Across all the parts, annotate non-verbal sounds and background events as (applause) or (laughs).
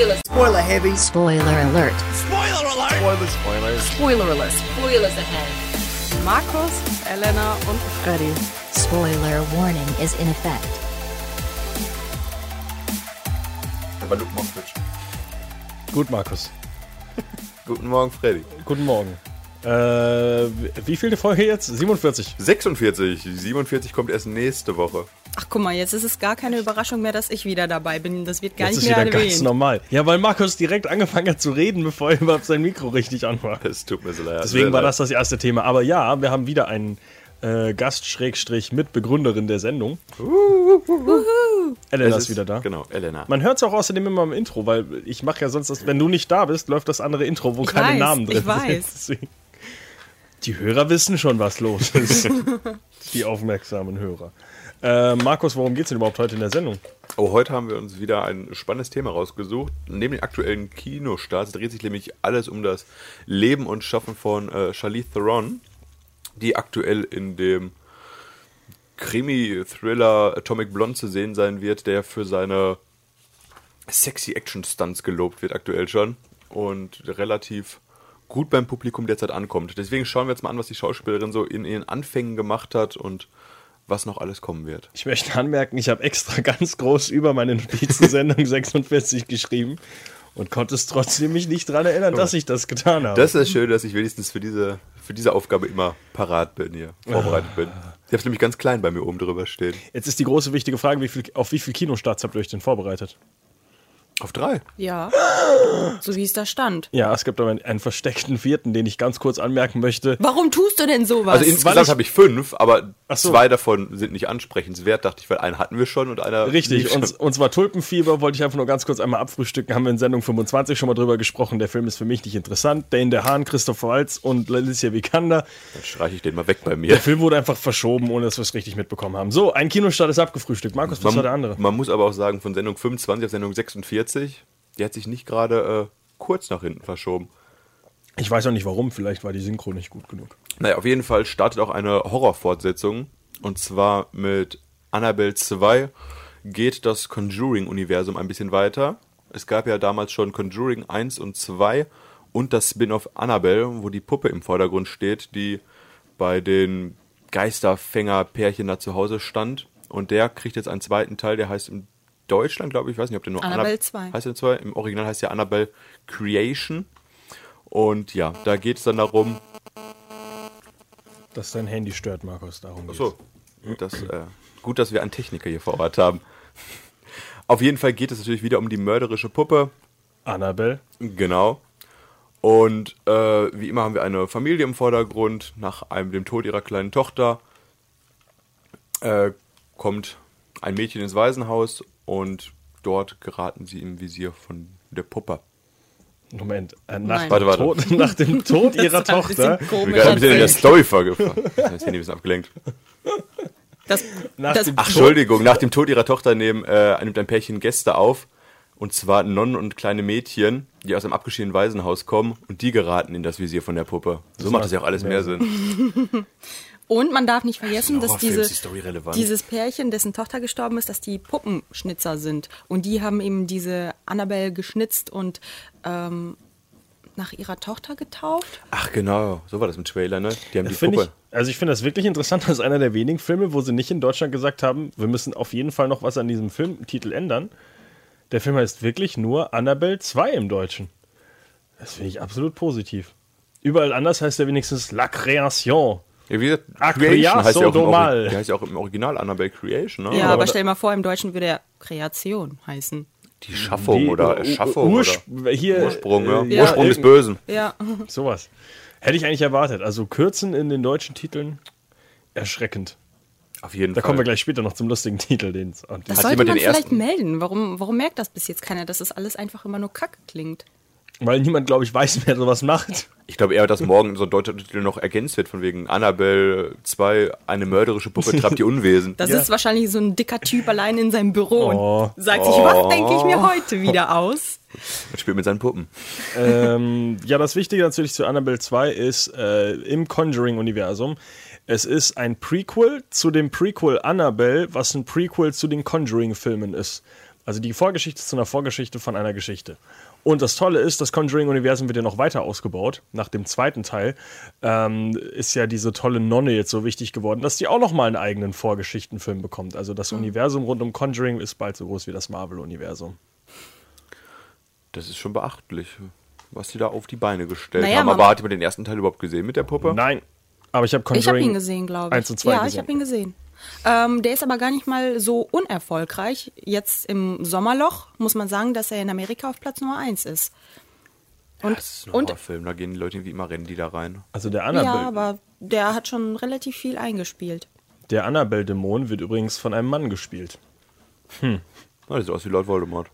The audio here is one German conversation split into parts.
Spoilers. Spoiler heavy. Spoiler alert. Spoiler alert. Spoilers. Spoilers. Spoiler alert. Spoilers ahead. Markus, Elena und Freddy. Spoiler warning is in effect. Aber Luke Mockridge. Gut, Markus. Guten Morgen, Freddy. Guten Morgen. Äh, wie viel die Folge jetzt? 47. 46. 47 kommt erst nächste Woche. Ach guck mal, jetzt ist es gar keine Überraschung mehr, dass ich wieder dabei bin. Das wird gar Jetzt ist nicht mehr wieder ganz normal. Ja, weil Markus direkt angefangen hat zu reden, bevor er überhaupt sein Mikro richtig an war. Es tut mir so leid. Deswegen war das das erste Thema. Aber ja, wir haben wieder einen äh, Gast-Mitbegründerin der Sendung. Elena Es ist wieder da. Genau, Elena. Man hört es auch außerdem immer im Intro, weil ich mache ja sonst, das, wenn du nicht da bist, läuft das andere Intro, wo Ich keine weiß, Namen drin ich weiß. sind. Die Hörer wissen schon, was los ist. (laughs) Die aufmerksamen Hörer. Äh, Markus, worum geht es denn überhaupt heute in der Sendung? Oh, heute haben wir uns wieder ein spannendes Thema rausgesucht. Neben den aktuellen Kinostarts dreht sich nämlich alles um das Leben und Schaffen von äh, Charlize Theron, die aktuell in dem Krimi-Thriller Atomic Blonde zu sehen sein wird, der für seine sexy Action-Stunts gelobt wird aktuell schon und relativ gut beim Publikum derzeit ankommt. Deswegen schauen wir jetzt mal an, was die Schauspielerin so in ihren Anfängen gemacht hat und was noch alles kommen wird. Ich möchte anmerken, ich habe extra (laughs) ganz groß über meine Notizensendung (laughs) 46 geschrieben und konnte es trotzdem mich nicht daran erinnern, dass ich das getan habe. Das ist schön, dass ich wenigstens für diese, für diese Aufgabe immer parat bin hier, vorbereitet bin. Ich habe nämlich ganz klein bei mir oben drüber stehen. Jetzt ist die große wichtige Frage, wie viel, auf wie viele Kinostarts habt ihr euch denn vorbereitet? Auf drei. Ja, so wie es da stand. Ja, es gibt aber einen, einen versteckten vierten, den ich ganz kurz anmerken möchte. Warum tust du denn sowas? Also insgesamt habe ich fünf, aber so. zwei davon sind nicht ansprechenswert, dachte ich, weil einen hatten wir schon und einer. Richtig, und, und zwar Tulpenfieber wollte ich einfach nur ganz kurz einmal abfrühstücken. Haben wir in Sendung 25 schon mal drüber gesprochen. Der Film ist für mich nicht interessant. Dane der Hahn, Christoph Waltz und Alicia Vikander. Dann streiche ich den mal weg bei Der mir. Film wurde einfach verschoben, ohne dass wir es richtig mitbekommen haben. So, ein Kinostart ist abgefrühstückt. Markus, was war der andere? man muss aber auch sagen, von Sendung 25 auf Sendung 46, die hat sich nicht gerade äh, kurz nach hinten verschoben. Ich weiß auch nicht warum, vielleicht war die Synchro nicht gut genug. Naja, auf jeden Fall startet auch eine Horrorfortsetzung. Und zwar mit Annabelle 2 geht das Conjuring-Universum ein bisschen weiter. Es gab ja damals schon Conjuring 1 und 2 und das Spin-off Annabelle, wo die Puppe im Vordergrund steht, die bei den Geisterfänger-Pärchen da zu Hause stand. Und der kriegt jetzt einen zweiten Teil, der heißt in Deutschland, glaube ich, ich weiß nicht, ob der nur Annabelle Annab- 2. Heißt der 2? Im Original heißt der Annabelle Creation. Und ja, da geht es dann darum, Dass dein Handy stört, Markus, darum geht's. so, das, äh, gut, dass wir einen Techniker hier vor Ort haben. Auf jeden Fall geht es natürlich wieder um die mörderische Puppe. Annabelle. Genau. Und äh, wie immer haben wir eine Familie im Vordergrund. Nach einem, dem Tod ihrer kleinen Tochter äh, kommt ein Mädchen ins Waisenhaus und dort geraten sie im Visier von der Puppe. Moment, äh, nach, Warte, warte. Tod, nach dem (laughs) Tod ihrer Das ein Tochter. bisschen Ich bin gerade ein bisschen in der. Story vorgefahren. Das Handy ist abgelenkt. Das, Nach das, dem Ach, Entschuldigung, nach dem Tod ihrer Tochter nehmen, äh, nimmt ein Pärchen Gäste auf. Und zwar Nonnen und kleine Mädchen, die aus einem abgeschiedenen Waisenhaus kommen und die geraten in das Visier von der Puppe. So macht das ja auch alles mehr Sinn. (laughs) und man darf nicht vergessen, ein dass diese, die dieses Pärchen, dessen Tochter gestorben ist, dass die Puppenschnitzer sind. Und die haben eben diese Annabelle geschnitzt und ähm, nach ihrer Tochter getauft. Ach genau, so war das im Trailer, ne? Die haben die Finde Puppe. ich, also ich finde das wirklich interessant, (laughs) das ist einer der wenigen Filme, wo sie nicht in Deutschland gesagt haben, wir müssen auf jeden Fall noch was an diesem Filmtitel ändern. Der Film heißt wirklich nur Annabelle 2 im Deutschen. Das finde ich absolut positiv. Überall anders heißt er wenigstens La Création. Ja, wie gesagt, Ah, Creation heißt ja, auch im Domal. Die heißt ja auch im Original Annabelle Creation, ne? Ja, aber aber da- stell mal vor, im Deutschen würde er Kreation heißen. Die Schaffung Die oder Erschaffung Ursch- oder hier, Ursprung, ja. äh, Ursprung des irgend- Bösen. Ja, Sowas. Hätte ich eigentlich erwartet. Also Kürzen in den deutschen Titeln, erschreckend. Auf jeden Da Fall. kommen wir gleich später noch zum lustigen (laughs) Titel. Den das Hat sollte man den vielleicht ersten- melden. Warum, warum merkt das bis jetzt keiner, dass das alles einfach immer nur Kacke klingt? Weil niemand, glaube ich, weiß, wer sowas macht. Ich glaube eher, dass morgen so ein deutscher Titel noch ergänzt wird, von wegen Annabelle 2, eine mörderische Puppe treibt ihr Unwesen. (laughs) Das Ja. ist wahrscheinlich so ein dicker Typ allein in seinem Büro Oh. und sagt sich, was denke ich mir heute wieder aus? (laughs) Und spielt mit seinen Puppen. ähm, ja, das Wichtige natürlich zu Annabelle 2 ist äh, im Conjuring-Universum. Es ist ein Prequel zu dem Prequel Annabelle, was ein Prequel zu den Conjuring-Filmen ist. Also die Vorgeschichte zu einer Vorgeschichte von einer Geschichte. Und das Tolle ist, das Conjuring-Universum wird ja noch weiter ausgebaut. Nach dem zweiten Teil ähm, ist ja diese tolle Nonne jetzt so wichtig geworden, dass die auch noch mal einen eigenen Vorgeschichtenfilm bekommt. Also das Universum rund um Conjuring ist bald so groß wie das Marvel-Universum. Das ist schon beachtlich, was die da auf die Beine gestellt Naja, haben. Aber hat jemand den ersten Teil überhaupt gesehen mit der Puppe? Nein, aber ich habe Conjuring Ich habe ihn gesehen, glaube ich. 1 und 2 ja, gesehen. ich habe ihn gesehen. Ähm, der ist aber gar nicht mal so unerfolgreich. Jetzt im Sommerloch muss man sagen, dass er in Amerika auf Platz Nummer 1 ist. Und, Das ist ein und Horrorfilm, da gehen die Leute irgendwie immer rennen die da rein. Also der ja, Annabelle, aber der hat schon relativ viel eingespielt. der Annabelle-Dämon wird übrigens von einem Mann gespielt. Ah, der sieht aus wie Lord Voldemort.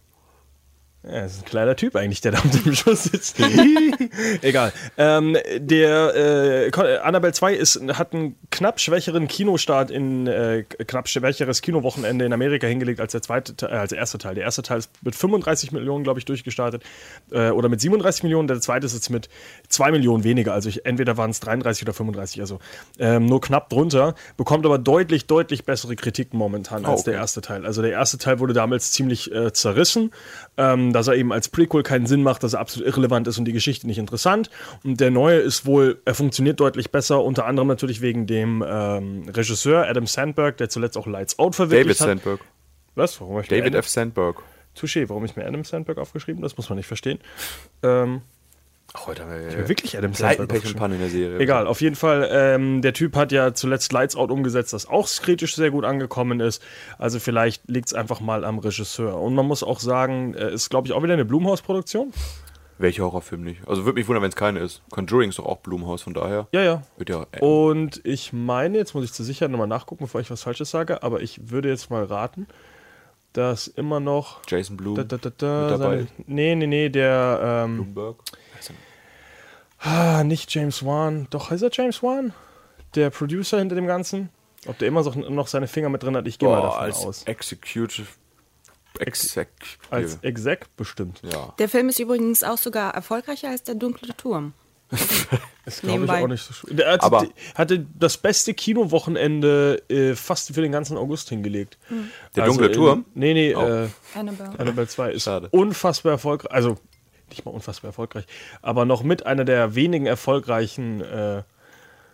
Ja, das ist ein kleiner Typ eigentlich, der da unter dem (laughs) Schuss sitzt. (laughs) Egal. Ähm, der äh, Annabelle 2 ist, hat einen knapp schwächeren Kinostart in äh, knapp schwächeres Kinowochenende in Amerika hingelegt als der zweite Te- äh, als der erste Teil. Der erste Teil ist mit 35 Millionen, glaube ich, durchgestartet. Äh, oder mit 37 Millionen. Der zweite ist jetzt mit 2 Millionen weniger. Also ich, entweder waren es 33 oder 35, also ähm, nur knapp drunter. Bekommt aber deutlich, deutlich bessere Kritiken momentan als okay. der erste Teil. Also der erste Teil wurde damals ziemlich äh, zerrissen, ähm, dass er eben als Prequel keinen Sinn macht, dass er absolut irrelevant ist und die Geschichte nicht interessant. Und der neue ist wohl, er funktioniert deutlich besser, unter anderem natürlich wegen dem ähm, Regisseur Adam Sandberg, der zuletzt auch Lights Out David verwirklicht hat. Sandberg. Was? Warum ich David F. Sandberg. Touché, warum ich mir Adam Sandberg aufgeschrieben? Das muss man nicht verstehen. Ähm, Ach, heute haben wir mir wirklich Adam Sandberg Pech und aufgeschrieben. Panne in der Serie. Egal, auf jeden Fall, ähm, der Typ hat ja zuletzt Lights Out umgesetzt, das auch kritisch sehr gut angekommen ist. Also vielleicht liegt es einfach mal am Regisseur. Und man muss auch sagen, äh, ist, glaube ich, auch wieder eine Blumhaus-Produktion. Welcher Horrorfilm nicht? Also würde mich wundern, wenn es keine ist. Conjuring ist doch auch Blumhaus, von daher. Ja, ja. Wird ja. Äh, Und ich meine, jetzt muss ich zur Sicherheit nochmal nachgucken, bevor ich was Falsches sage, aber ich würde jetzt mal raten, dass immer noch. Jason Blum. Da, da, da, da, mit dabei. seine, nee, nee, nee, der. Ähm, Bloomberg. Ah, nicht James Wan. Doch, heißt er James Wan? Der Producer hinter dem Ganzen? Ob der immer so, noch seine Finger mit drin hat, ich gehe mal davon als aus. Executive. Exec. Als Exec bestimmt. ja. Der Film ist übrigens auch sogar erfolgreicher als der dunkle Turm. (laughs) Ist, glaube ich, Nebenbei. auch nicht so schlimm. Der hatte, Aber- hatte das beste Kinowochenende äh, fast für den ganzen August hingelegt. Der Also dunkle in- Turm? Nee, nee, Oh. äh, Annabelle. Annabelle 2 ist Schade. unfassbar erfolgreich. Also, nicht mal unfassbar erfolgreich, aber noch mit einer der wenigen erfolgreichen äh,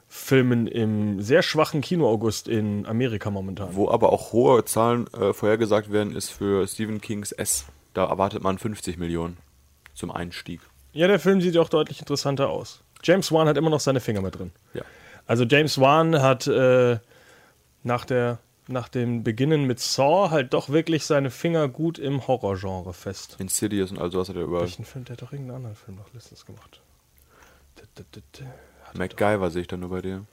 Filmen im sehr schwachen Kino-August in Amerika momentan. Wo aber auch hohe Zahlen äh, vorhergesagt werden, ist für Stephen Kings S. Da erwartet man 50 Millionen zum Einstieg. Ja, der Film sieht ja auch deutlich interessanter aus. James Wan hat immer noch seine Finger mit drin. Ja. Also James Wan hat äh, nach, der, nach dem Beginnen mit Saw halt doch wirklich seine Finger gut im Horrorgenre fest. Insidious und all sowas hat er über. Welchen Film? Der hat doch irgendeinen anderen Film noch letztens gemacht. D- MacGyver sehe ich dann nur bei dir.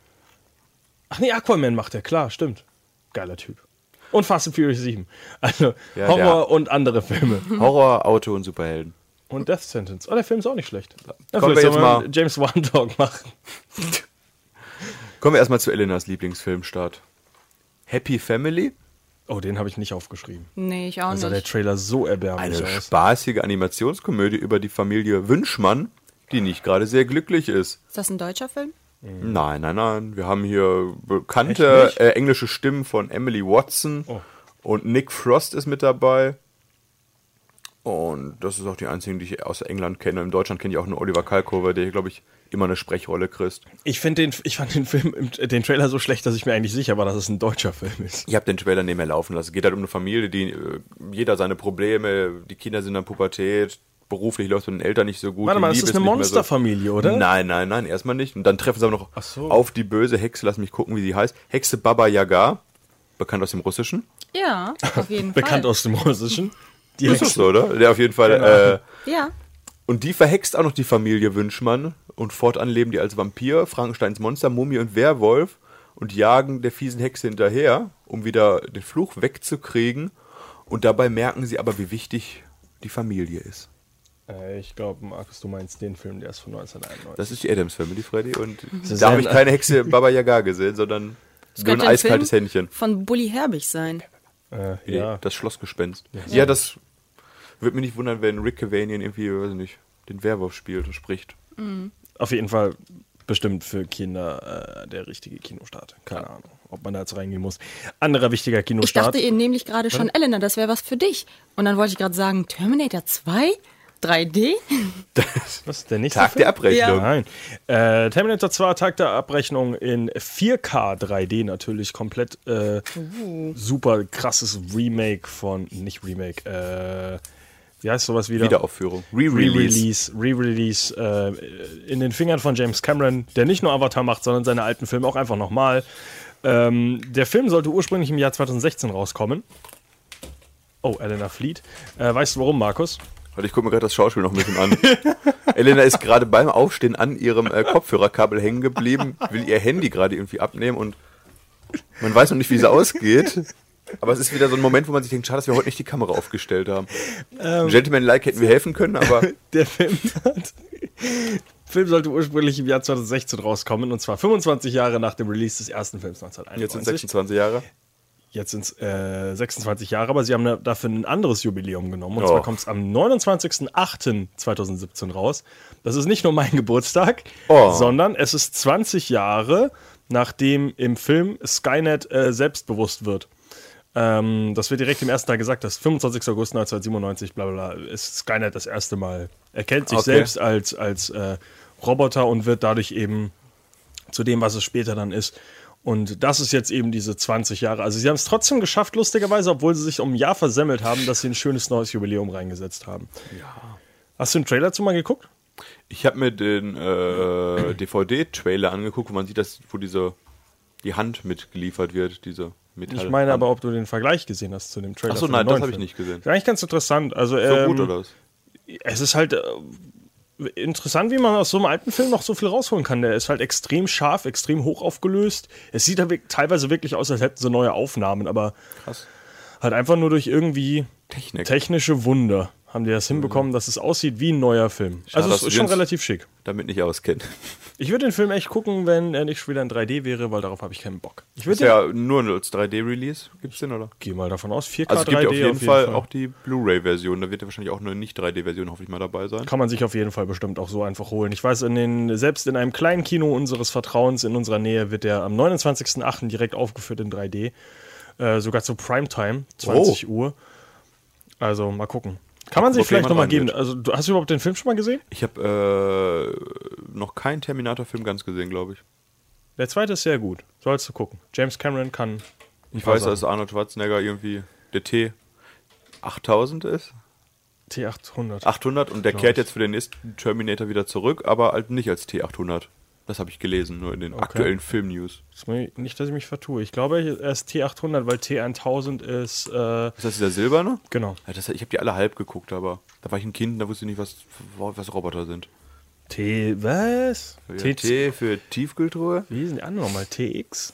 Ach nee, Aquaman macht er, klar, stimmt. Geiler Typ. Und Fast and Furious 7. Also Ja, Horror der- und andere Filme. Horror, Auto und Superhelden. Und Death Sentence. Oh, der Film ist auch nicht schlecht. Ja, Kommen wir jetzt mal- James Wan Talk machen. (laughs) Kommen wir erstmal zu Elenas Lieblingsfilmstart. Happy Family? Oh, den habe ich nicht aufgeschrieben. Nee, ich auch Da sah der nicht. Trailer so erbärmlich Eine aus. spaßige Animationskomödie über die Familie Wünschmann, die nicht gerade sehr glücklich ist. Ist das ein deutscher Film? Nein, nein, nein. Wir haben hier bekannte nicht? äh, englische Stimmen von Emily Watson Oh. und Nick Frost ist mit dabei. Und das ist auch die einzigen, die ich aus England kenne. In Deutschland kenne ich auch nur Oliver Kalkover, der, glaube ich, immer eine Sprechrolle kriegt. Ich, den, ich fand den Film, den Trailer so schlecht, dass ich mir eigentlich sicher war, dass es ein deutscher Film ist. Ich habe den Trailer nebenher laufen lassen. Es geht halt um eine Familie, die äh, jeder seine Probleme, die Kinder sind in der Pubertät, beruflich läuft es mit den Eltern nicht so gut. Warte mal, das ist eine nicht mehr so- Monsterfamilie, oder? Nein, nein, nein, erstmal nicht. Und dann treffen sie aber noch so. auf die böse Hexe, lass mich gucken, wie sie heißt. Hexe Baba Yaga, bekannt aus dem Russischen. Ja, auf jeden (laughs) Bekannt Fall. aus dem Russischen. Die Ist das Hexe- so, oder? Der auf jeden Fall. Genau. Äh, Ja. und die verhext auch noch die Familie Wünschmann. Und fortan leben die als Vampir, Frankensteins Monster, Mumie und Werwolf und jagen der fiesen Hexe hinterher, um wieder den Fluch wegzukriegen. Und dabei merken sie aber, wie wichtig die Familie ist. Äh, ich glaube, Markus, du meinst den Film, der ist von 1991. Das ist die Adams Family, Freddy. Und da habe ich keine Hexe Baba Yaga gesehen, sondern Das nur ein eiskaltes Film Händchen. Von Bully Herbig sein. äh, ja. Das Schlossgespenst. Ja, das würde mich nicht wundern, wenn Rick Cavanian irgendwie, weiß nicht, den Werwolf spielt und spricht. Auf jeden Fall bestimmt für Kinder äh, der richtige Kinostart. Keine Ahnung. ob man da jetzt reingehen muss. Anderer wichtiger Ich Kinostart. dachte eben nämlich gerade schon, Elena, das wäre was für dich. Und dann wollte ich gerade sagen, Terminator 2? 3D? Was ist der nächste Tag Film? der Abrechnung. Nein. Äh, Terminator 2 Tag der Abrechnung in 4K 3D natürlich komplett äh, super krasses Remake von nicht Remake, äh, wie heißt sowas wieder? Wiederaufführung. Re-Release. Re-Release, Re-Release äh, in den Fingern von James Cameron, der nicht nur Avatar macht, sondern seine alten Filme auch einfach nochmal. Ähm, der Film sollte ursprünglich im Jahr 2016 rauskommen. Oh, Elena Fleet. Äh, weißt du warum, Markus? Warte, ich gucke mir gerade das Schauspiel noch ein bisschen an. (laughs) Elena ist gerade beim Aufstehen an ihrem äh, Kopfhörerkabel hängen geblieben, will ihr Handy gerade irgendwie abnehmen und man weiß noch nicht, wie es ausgeht. Aber es ist wieder so ein Moment, wo man sich denkt, schade, dass wir heute nicht die Kamera aufgestellt haben. Gentleman-like hätten wir helfen können, aber (laughs) Der Film hat. Film sollte ursprünglich im Jahr 2016 rauskommen und zwar 25 Jahre nach dem Release des ersten Films jetzt sind 1991. 26 Jahre. Jetzt sind es äh, 26 Jahre, aber sie haben dafür ein anderes Jubiläum genommen. Und Oh. zwar kommt es am 29.08.2017 raus. Das ist nicht nur mein (laughs) Geburtstag, Oh. sondern es ist 20 Jahre, nachdem im Film Skynet äh, selbstbewusst wird. Ähm, das wird direkt im ersten Tag gesagt, dass 25. August 1997, bla bla bla, ist Skynet das erste Mal. Erkennt sich Okay. selbst als, als äh, Roboter und wird dadurch eben zu dem, was es später dann ist. Und das ist jetzt eben diese 20 Jahre. Also sie haben es trotzdem geschafft, lustigerweise, obwohl sie sich um ein Jahr versemmelt haben, dass sie ein schönes neues Jubiläum reingesetzt haben. Hast du den Trailer zu mal geguckt? Ich habe mir den äh, (clears throat) DVD-Trailer angeguckt, wo man sieht, dass, wo diese die Hand mitgeliefert wird, diese Metall. Ich meine aber, ob du den Vergleich gesehen hast zu dem Trailer. Ach so, von nein, das habe ich nicht gesehen. Eigentlich ganz interessant. Also, So ähm, gut oder was? es ist halt äh, interessant, wie man aus so einem alten Film noch so viel rausholen kann. Der ist halt extrem scharf, extrem hoch aufgelöst. Es sieht halt teilweise wirklich aus, als hätten sie neue Aufnahmen, aber Krass. halt einfach nur durch irgendwie Technik. technische Wunder haben die das hinbekommen, dass es aussieht wie ein neuer Film. Schade, also es ist schon relativ schick. Damit nicht auskennen. (laughs) Ich würde den Film echt gucken, wenn er nicht schon wieder in 3D wäre, weil darauf habe ich keinen Bock. Ich Ist ja nur als 3D-Release. Gibt's den, oder? gehe mal davon aus, 4K Also es gibt 3D ja auf jeden, Fall, auch die Blu-ray-Version. Da wird ja wahrscheinlich auch eine Nicht-3D-Version hoffentlich mal dabei sein. Kann man sich auf jeden Fall bestimmt auch so einfach holen. Ich weiß, in den, selbst in einem kleinen Kino unseres Vertrauens in unserer Nähe wird der am 29.08. direkt aufgeführt in 3D. Äh, sogar zu Primetime, 20 Uhr. Also mal gucken. Kann man sich vielleicht nochmal geben. wird. Also, du, hast du überhaupt den Film schon mal gesehen? Ich habe äh, noch keinen Terminator-Film ganz gesehen, glaube ich. Der zweite ist sehr gut. Sollst du gucken. James Cameron kann. Ich weiß, dass Arnold Schwarzenegger irgendwie der T 8000 ist. T800. 800 und der kehrt jetzt für den nächsten Terminator wieder zurück, aber halt nicht als T800. Das habe ich gelesen, nur in den aktuellen Film-News. Das muss ich- Nicht, dass ich mich vertue. Ich glaube, er ist T800, weil T1000 ist. Äh, Ist das dieser silberne? genau. Ja, das, ich habe die alle halb geguckt, aber da war ich ein Kind, da wusste ich nicht, was, was Roboter sind. T. Was? Ja, T. T für Tiefkühltruhe? Wie hießen die anderen nochmal? TX?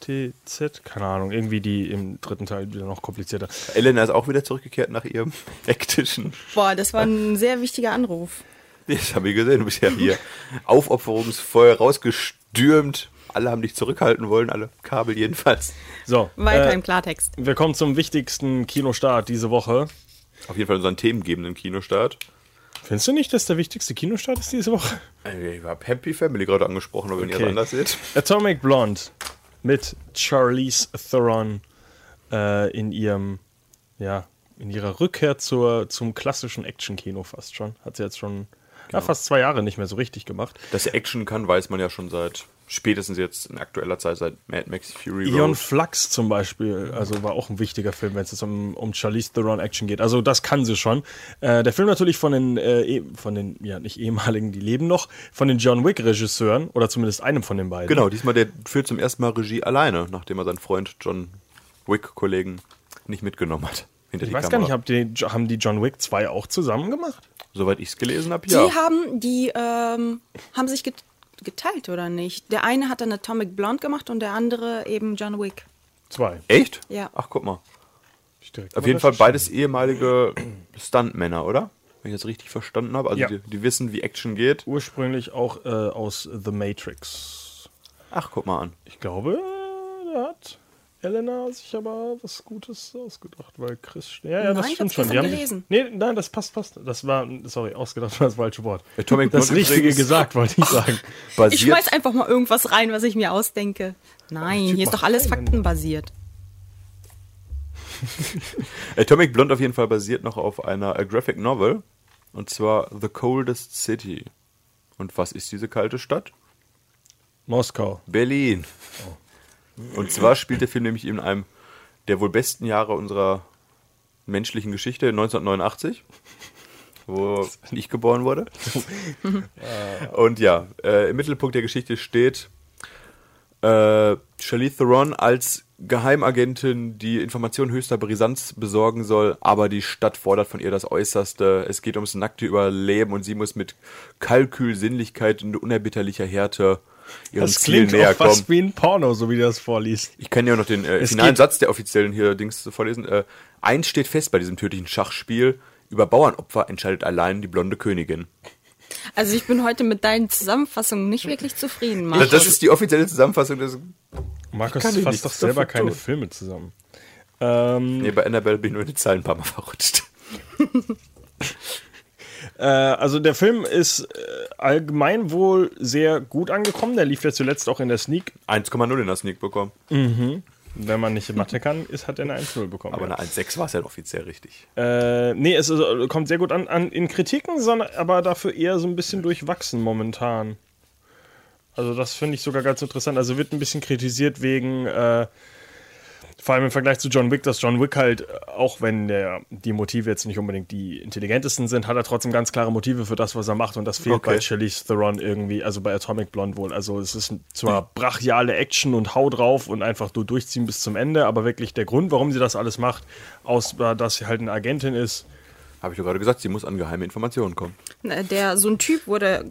TZ? Keine Ahnung. Irgendwie die im dritten Teil wieder noch komplizierter. Elena ist auch wieder zurückgekehrt nach ihrem (laughs) hektischen. Boah, das war ein sehr wichtiger Anruf. Das habe ich gesehen, du bist ja hier aufopferungsvoll rausgestürmt. Alle haben dich zurückhalten wollen, alle Kabel jedenfalls. So. Weiter äh, im Klartext. wir kommen zum wichtigsten Kinostart diese Woche. Auf jeden Fall unseren themengebenden Kinostart. Findest du nicht, dass der wichtigste Kinostart ist diese Woche? Ich habe Happy Family gerade angesprochen, aber wenn ihr Okay. das anders seht. Atomic Blonde mit Charlize Theron äh, in ihrem, ja, in ihrer Rückkehr zur, zum klassischen Action-Kino fast schon. Hat sie jetzt schon ja, fast zwei Jahre nicht mehr so richtig gemacht. Dass sie Action kann, weiß man ja schon seit spätestens jetzt in aktueller Zeit, seit Mad Max Fury Ion Road. Flux zum Beispiel, also war auch ein wichtiger Film, wenn es jetzt um, um Charlize Theron Action geht. Also das kann sie schon. Äh, der Film natürlich von den, äh, eh- von den, ja nicht ehemaligen, die leben noch, von den John Wick Regisseuren oder zumindest einem von den beiden. Genau, diesmal der führt zum ersten Mal Regie alleine, nachdem er seinen Freund John Wick-Kollegen nicht mitgenommen hat. Hinter Ich die weiß gar Kamera. nicht, habt die, haben die John Wick 2 auch zusammen gemacht? Soweit ich es gelesen habe, Die ja. haben, die ähm, haben sich get geteilt, oder nicht? Der eine hat dann Atomic Blonde gemacht und der andere eben John Wick. Zwei. Echt? Ja. Ach, guck mal. Auf jeden Fall beides ehemalige (clears throat) Stuntmänner, oder? Wenn ich das richtig verstanden habe. Also Ja. die, die wissen, wie Action geht. Ursprünglich auch äh, aus The Matrix. Ach, guck mal an. Ich glaube, der hat Elena sich aber was Gutes ausgedacht, weil Chris. Ja, ja, das Nein, ich stimmt schon. Die haben, gelesen. Nee, nein, das passt, passt. Das war, sorry, ausgedacht war das falsche Wort. Atomic Das Blonde Richtige gesagt, wollte ich sagen. (laughs) Ich Basiert, schmeiß einfach mal irgendwas rein, was ich mir ausdenke. Nein, hier ist doch alles rein, faktenbasiert. Atomic Blonde auf jeden Fall basiert noch auf einer äh, Graphic Novel. Und zwar The Coldest City. Und was ist diese kalte Stadt? Moskau. Berlin. Und zwar spielt der Film nämlich in einem der wohl besten Jahre unserer menschlichen Geschichte, 1989, wo ich geboren wurde. (laughs) Und ja, äh, im Mittelpunkt der Geschichte steht äh, Charlize Theron als Geheimagentin, die Informationen höchster Brisanz besorgen soll, aber die Stadt fordert von ihr das Äußerste. Es geht ums nackte Überleben und sie muss mit Kalkül, Sinnlichkeit und unerbitterlicher Härte ihren Das Zielen klingt näher auch kommen. fast wie ein Porno, so wie du das vorliest. Ich kann ja noch den äh, finalen Satz der offiziellen hier Dings vorlesen. Äh, eins steht fest bei diesem tödlichen Schachspiel. Über Bauernopfer entscheidet allein die blonde Königin. Also ich bin heute mit deinen Zusammenfassungen nicht wirklich zufrieden, Das, Markus. das ist die offizielle Zusammenfassung des. Markus fasst doch selber keine tun. Filme zusammen. Ähm, Nee, bei Annabelle bin ich nur in die Zahlen ein paar Mal verrutscht. (laughs) Äh, also der Film ist äh, allgemein wohl sehr gut angekommen. Der lief ja zuletzt auch in der Sneak. 1,0 in der Sneak bekommen. Wenn man nicht Mathe kann, ist, hat er eine 1-0 bekommen. Aber ja. eine 1,6 war es ja offiziell richtig. Äh, nee, es ist, äh, kommt sehr gut an, an in Kritiken, sondern aber dafür eher so ein bisschen durchwachsen momentan. Also das finde ich sogar ganz interessant. Also wird ein bisschen kritisiert wegen, äh, vor allem im Vergleich zu John Wick, dass John Wick halt, äh, auch wenn der, die Motive jetzt nicht unbedingt die intelligentesten sind, hat er trotzdem ganz klare Motive für das, was er macht. Und das fehlt Okay. bei Charlize Theron irgendwie, also bei Atomic Blonde wohl. Also es ist zwar brachiale Action und Hau drauf und einfach nur durchziehen bis zum Ende, aber wirklich der Grund, warum sie das alles macht, außer dass sie halt eine Agentin ist, Habe ich doch gerade gesagt, sie muss an geheime Informationen kommen. Der, so ein Typ wurde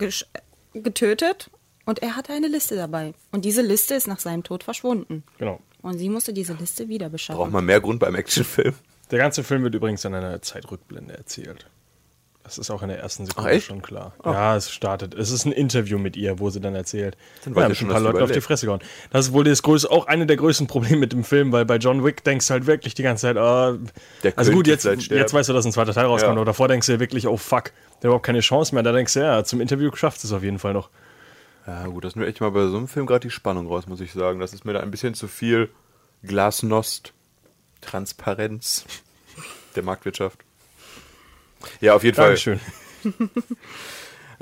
getötet und er hatte eine Liste dabei. Und diese Liste ist nach seinem Tod verschwunden. genau. Und sie musste diese Liste wieder beschaffen. Braucht man mehr Grund beim Actionfilm? Der ganze Film wird übrigens in einer Zeitrückblende erzählt. Das ist auch in der ersten Sekunde Ach, schon klar. Ja, es startet. Es ist ein Interview mit ihr, wo sie dann erzählt. Dann ja, haben schon ein paar Leute auf die. Fresse gehauen. Das ist wohl das größte, auch eine der größten Probleme mit dem Film, weil bei John Wick denkst du halt wirklich die ganze Zeit, ah, Der also gut, jetzt, jetzt weißt du, dass ein zweiter Teil rauskommt, Ja. aber davor denkst du ja wirklich, oh fuck, der hat überhaupt keine Chance mehr. Da denkst du, ja, zum Interview schafft es auf jeden Fall noch. Ja, gut, das nimmt echt mal bei so einem Film gerade die Spannung raus, muss ich sagen. Das ist mir da ein bisschen zu viel Glasnost, Transparenz der Marktwirtschaft. Ja, auf jeden Fall. Dankeschön.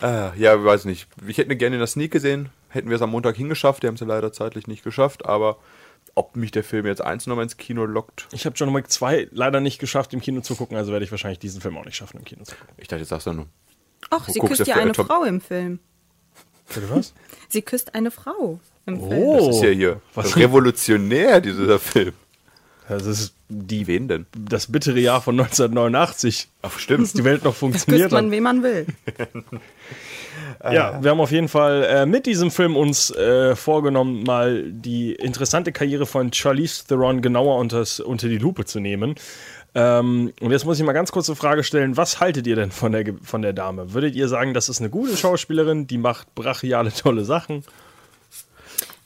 Äh, (laughs) ja, weiß nicht. Ich hätte gerne in der Sneak gesehen. Hätten wir es am Montag hingeschafft. Die haben es ja leider zeitlich nicht geschafft. Aber ob mich der Film jetzt eins nochmal ins Kino lockt, Ich habe John Wick 2 leider nicht geschafft, im Kino zu gucken, also werde ich wahrscheinlich diesen Film auch nicht schaffen, im Kino zu gucken. ich dachte, jetzt sagst du nur. Ach, sie küsst ja eine Frau im Film. Bitte was? (laughs) Sie küsst eine Frau im Film. Oh, Das ist ja hier (laughs) Was? revolutionär, dieser Film. Das ist die, Wen denn? das bittere Jahr von 1989, Ach, stimmt. als die Welt noch Küsst funktioniert man, hat. wen man will. (laughs) Ja, wir haben auf jeden Fall äh, mit diesem Film uns äh, vorgenommen, mal die interessante Karriere von Charlize Theron genauer unters, unter die Lupe zu nehmen. Ähm, und jetzt muss ich mal ganz kurz eine Frage stellen. Was haltet ihr denn von der, von der Dame? Würdet ihr sagen, das ist eine gute Schauspielerin, die macht brachiale, tolle Sachen?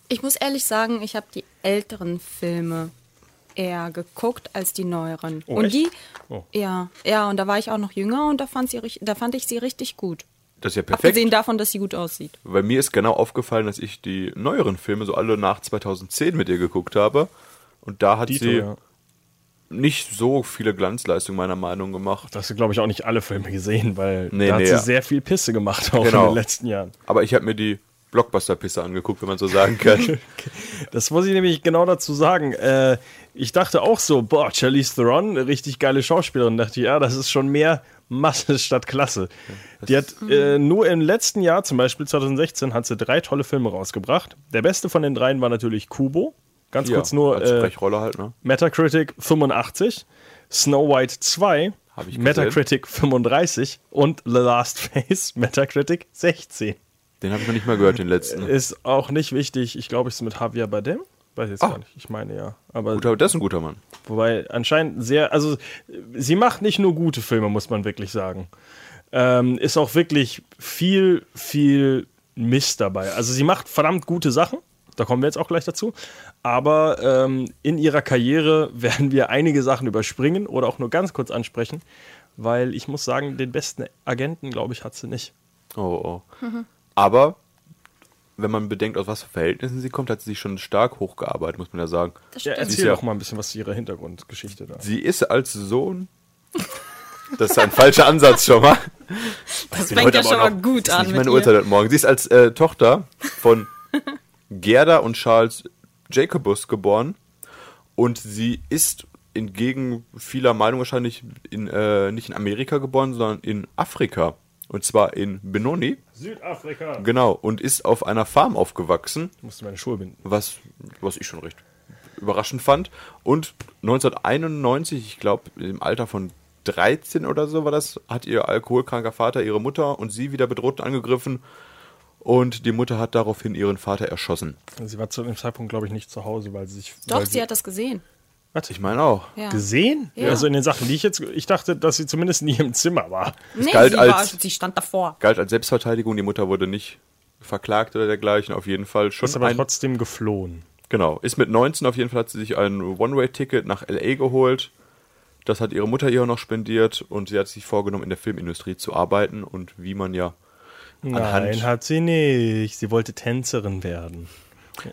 Ich muss ehrlich sagen, ich habe die älteren Filme eher geguckt als die neueren. Oh, und echt? die, Oh. ja, ja, und da war ich auch noch jünger und da fand, sie, da fand ich sie richtig gut. Das ist ja perfekt. Abgesehen davon, dass sie gut aussieht. Weil mir ist genau aufgefallen, dass ich die neueren Filme so alle nach 2010 mit ihr geguckt habe. Und da hat Dito, sie ja. Nicht so viele Glanzleistungen meiner Meinung gemacht. Das hast du, glaube ich, auch nicht alle Filme gesehen, weil Nee, da hat nee, sie ja. sehr viel Pisse gemacht, auch Genau. in den letzten Jahren. Aber ich habe mir die Blockbuster-Pisse angeguckt, wenn man so sagen kann. (laughs) Das muss ich nämlich genau dazu sagen. Äh, ich dachte auch so, boah, Charlize Theron, richtig geile Schauspielerin. Dachte ich, ja, das ist schon mehr Masse statt Klasse. Die hat äh, nur im letzten Jahr, zum Beispiel 2016, hat sie drei tolle Filme rausgebracht. Der beste von den dreien war natürlich Kubo. Ganz kurz nur als äh, Sprechrolle halt, ne? Metacritic 85, Snow White 2, Hab ich gesehen. Metacritic 35 und The Last Face, (laughs) Metacritic 16. Den habe ich noch nicht mal gehört, den letzten. Ist auch nicht wichtig. Ich glaube, es ist mit Javier Bardem. Weiß jetzt Ah. gar nicht. Ich meine ja. Aber Guter, das ist ein guter Mann. wobei anscheinend sehr, also sie macht nicht nur gute Filme, muss man wirklich sagen. Ähm, ist auch wirklich viel, viel Mist dabei. Also sie macht verdammt gute Sachen. Da kommen wir jetzt auch gleich dazu. Aber ähm, in ihrer Karriere (laughs) werden wir einige Sachen überspringen oder auch nur ganz kurz ansprechen, weil ich muss sagen, den besten Agenten, glaube ich, hat sie nicht. Oh, oh. (laughs) Aber wenn man bedenkt, aus was für Verhältnissen sie kommt, hat sie sich schon stark hochgearbeitet, muss man ja sagen. Das Ja, erzähl ja- doch mal ein bisschen was zu ihrer Hintergrundgeschichte da. Sie ist als Sohn. Das ist ein falscher Ansatz schon mal. das fängt ja schon auch mal gut an mit meine. Uhrzeit heute Morgen. Sie ist als äh, Tochter von Gerda und Charles Jacobus geboren. Und sie ist entgegen vieler Meinung wahrscheinlich in, äh, nicht in Amerika geboren, sondern in Afrika. Und zwar in Benoni. Südafrika. Genau. Und ist auf einer Farm aufgewachsen. Ich musste meine Schuhe binden. was, was ich schon recht überraschend fand. Und 1991, ich glaube, im Alter von 13 oder so war das, hat ihr alkoholkranker Vater ihre Mutter und sie wieder bedroht und angegriffen. Und die Mutter hat daraufhin ihren Vater erschossen. Sie war zu dem Zeitpunkt, glaube ich, nicht zu Hause, weil sie sich. Doch, weil sie hat das gesehen. Ich meine auch. Ja. gesehen? Ja. Also in den Sachen, die ich jetzt. Ich dachte, dass sie zumindest nie im Zimmer war. Nee, galt sie, war, als- sie stand davor. Galt als Selbstverteidigung, die Mutter wurde nicht verklagt oder dergleichen. Auf jeden Fall schon Ist aber ein, trotzdem geflohen. Genau, ist mit 19 auf jeden Fall hat sie sich ein One-Way-Ticket nach LA geholt. Das hat ihre Mutter ihr noch spendiert und sie hat sich vorgenommen, in der Filmindustrie zu arbeiten und wie man ja Nein, hat sie nicht. Sie wollte Tänzerin werden.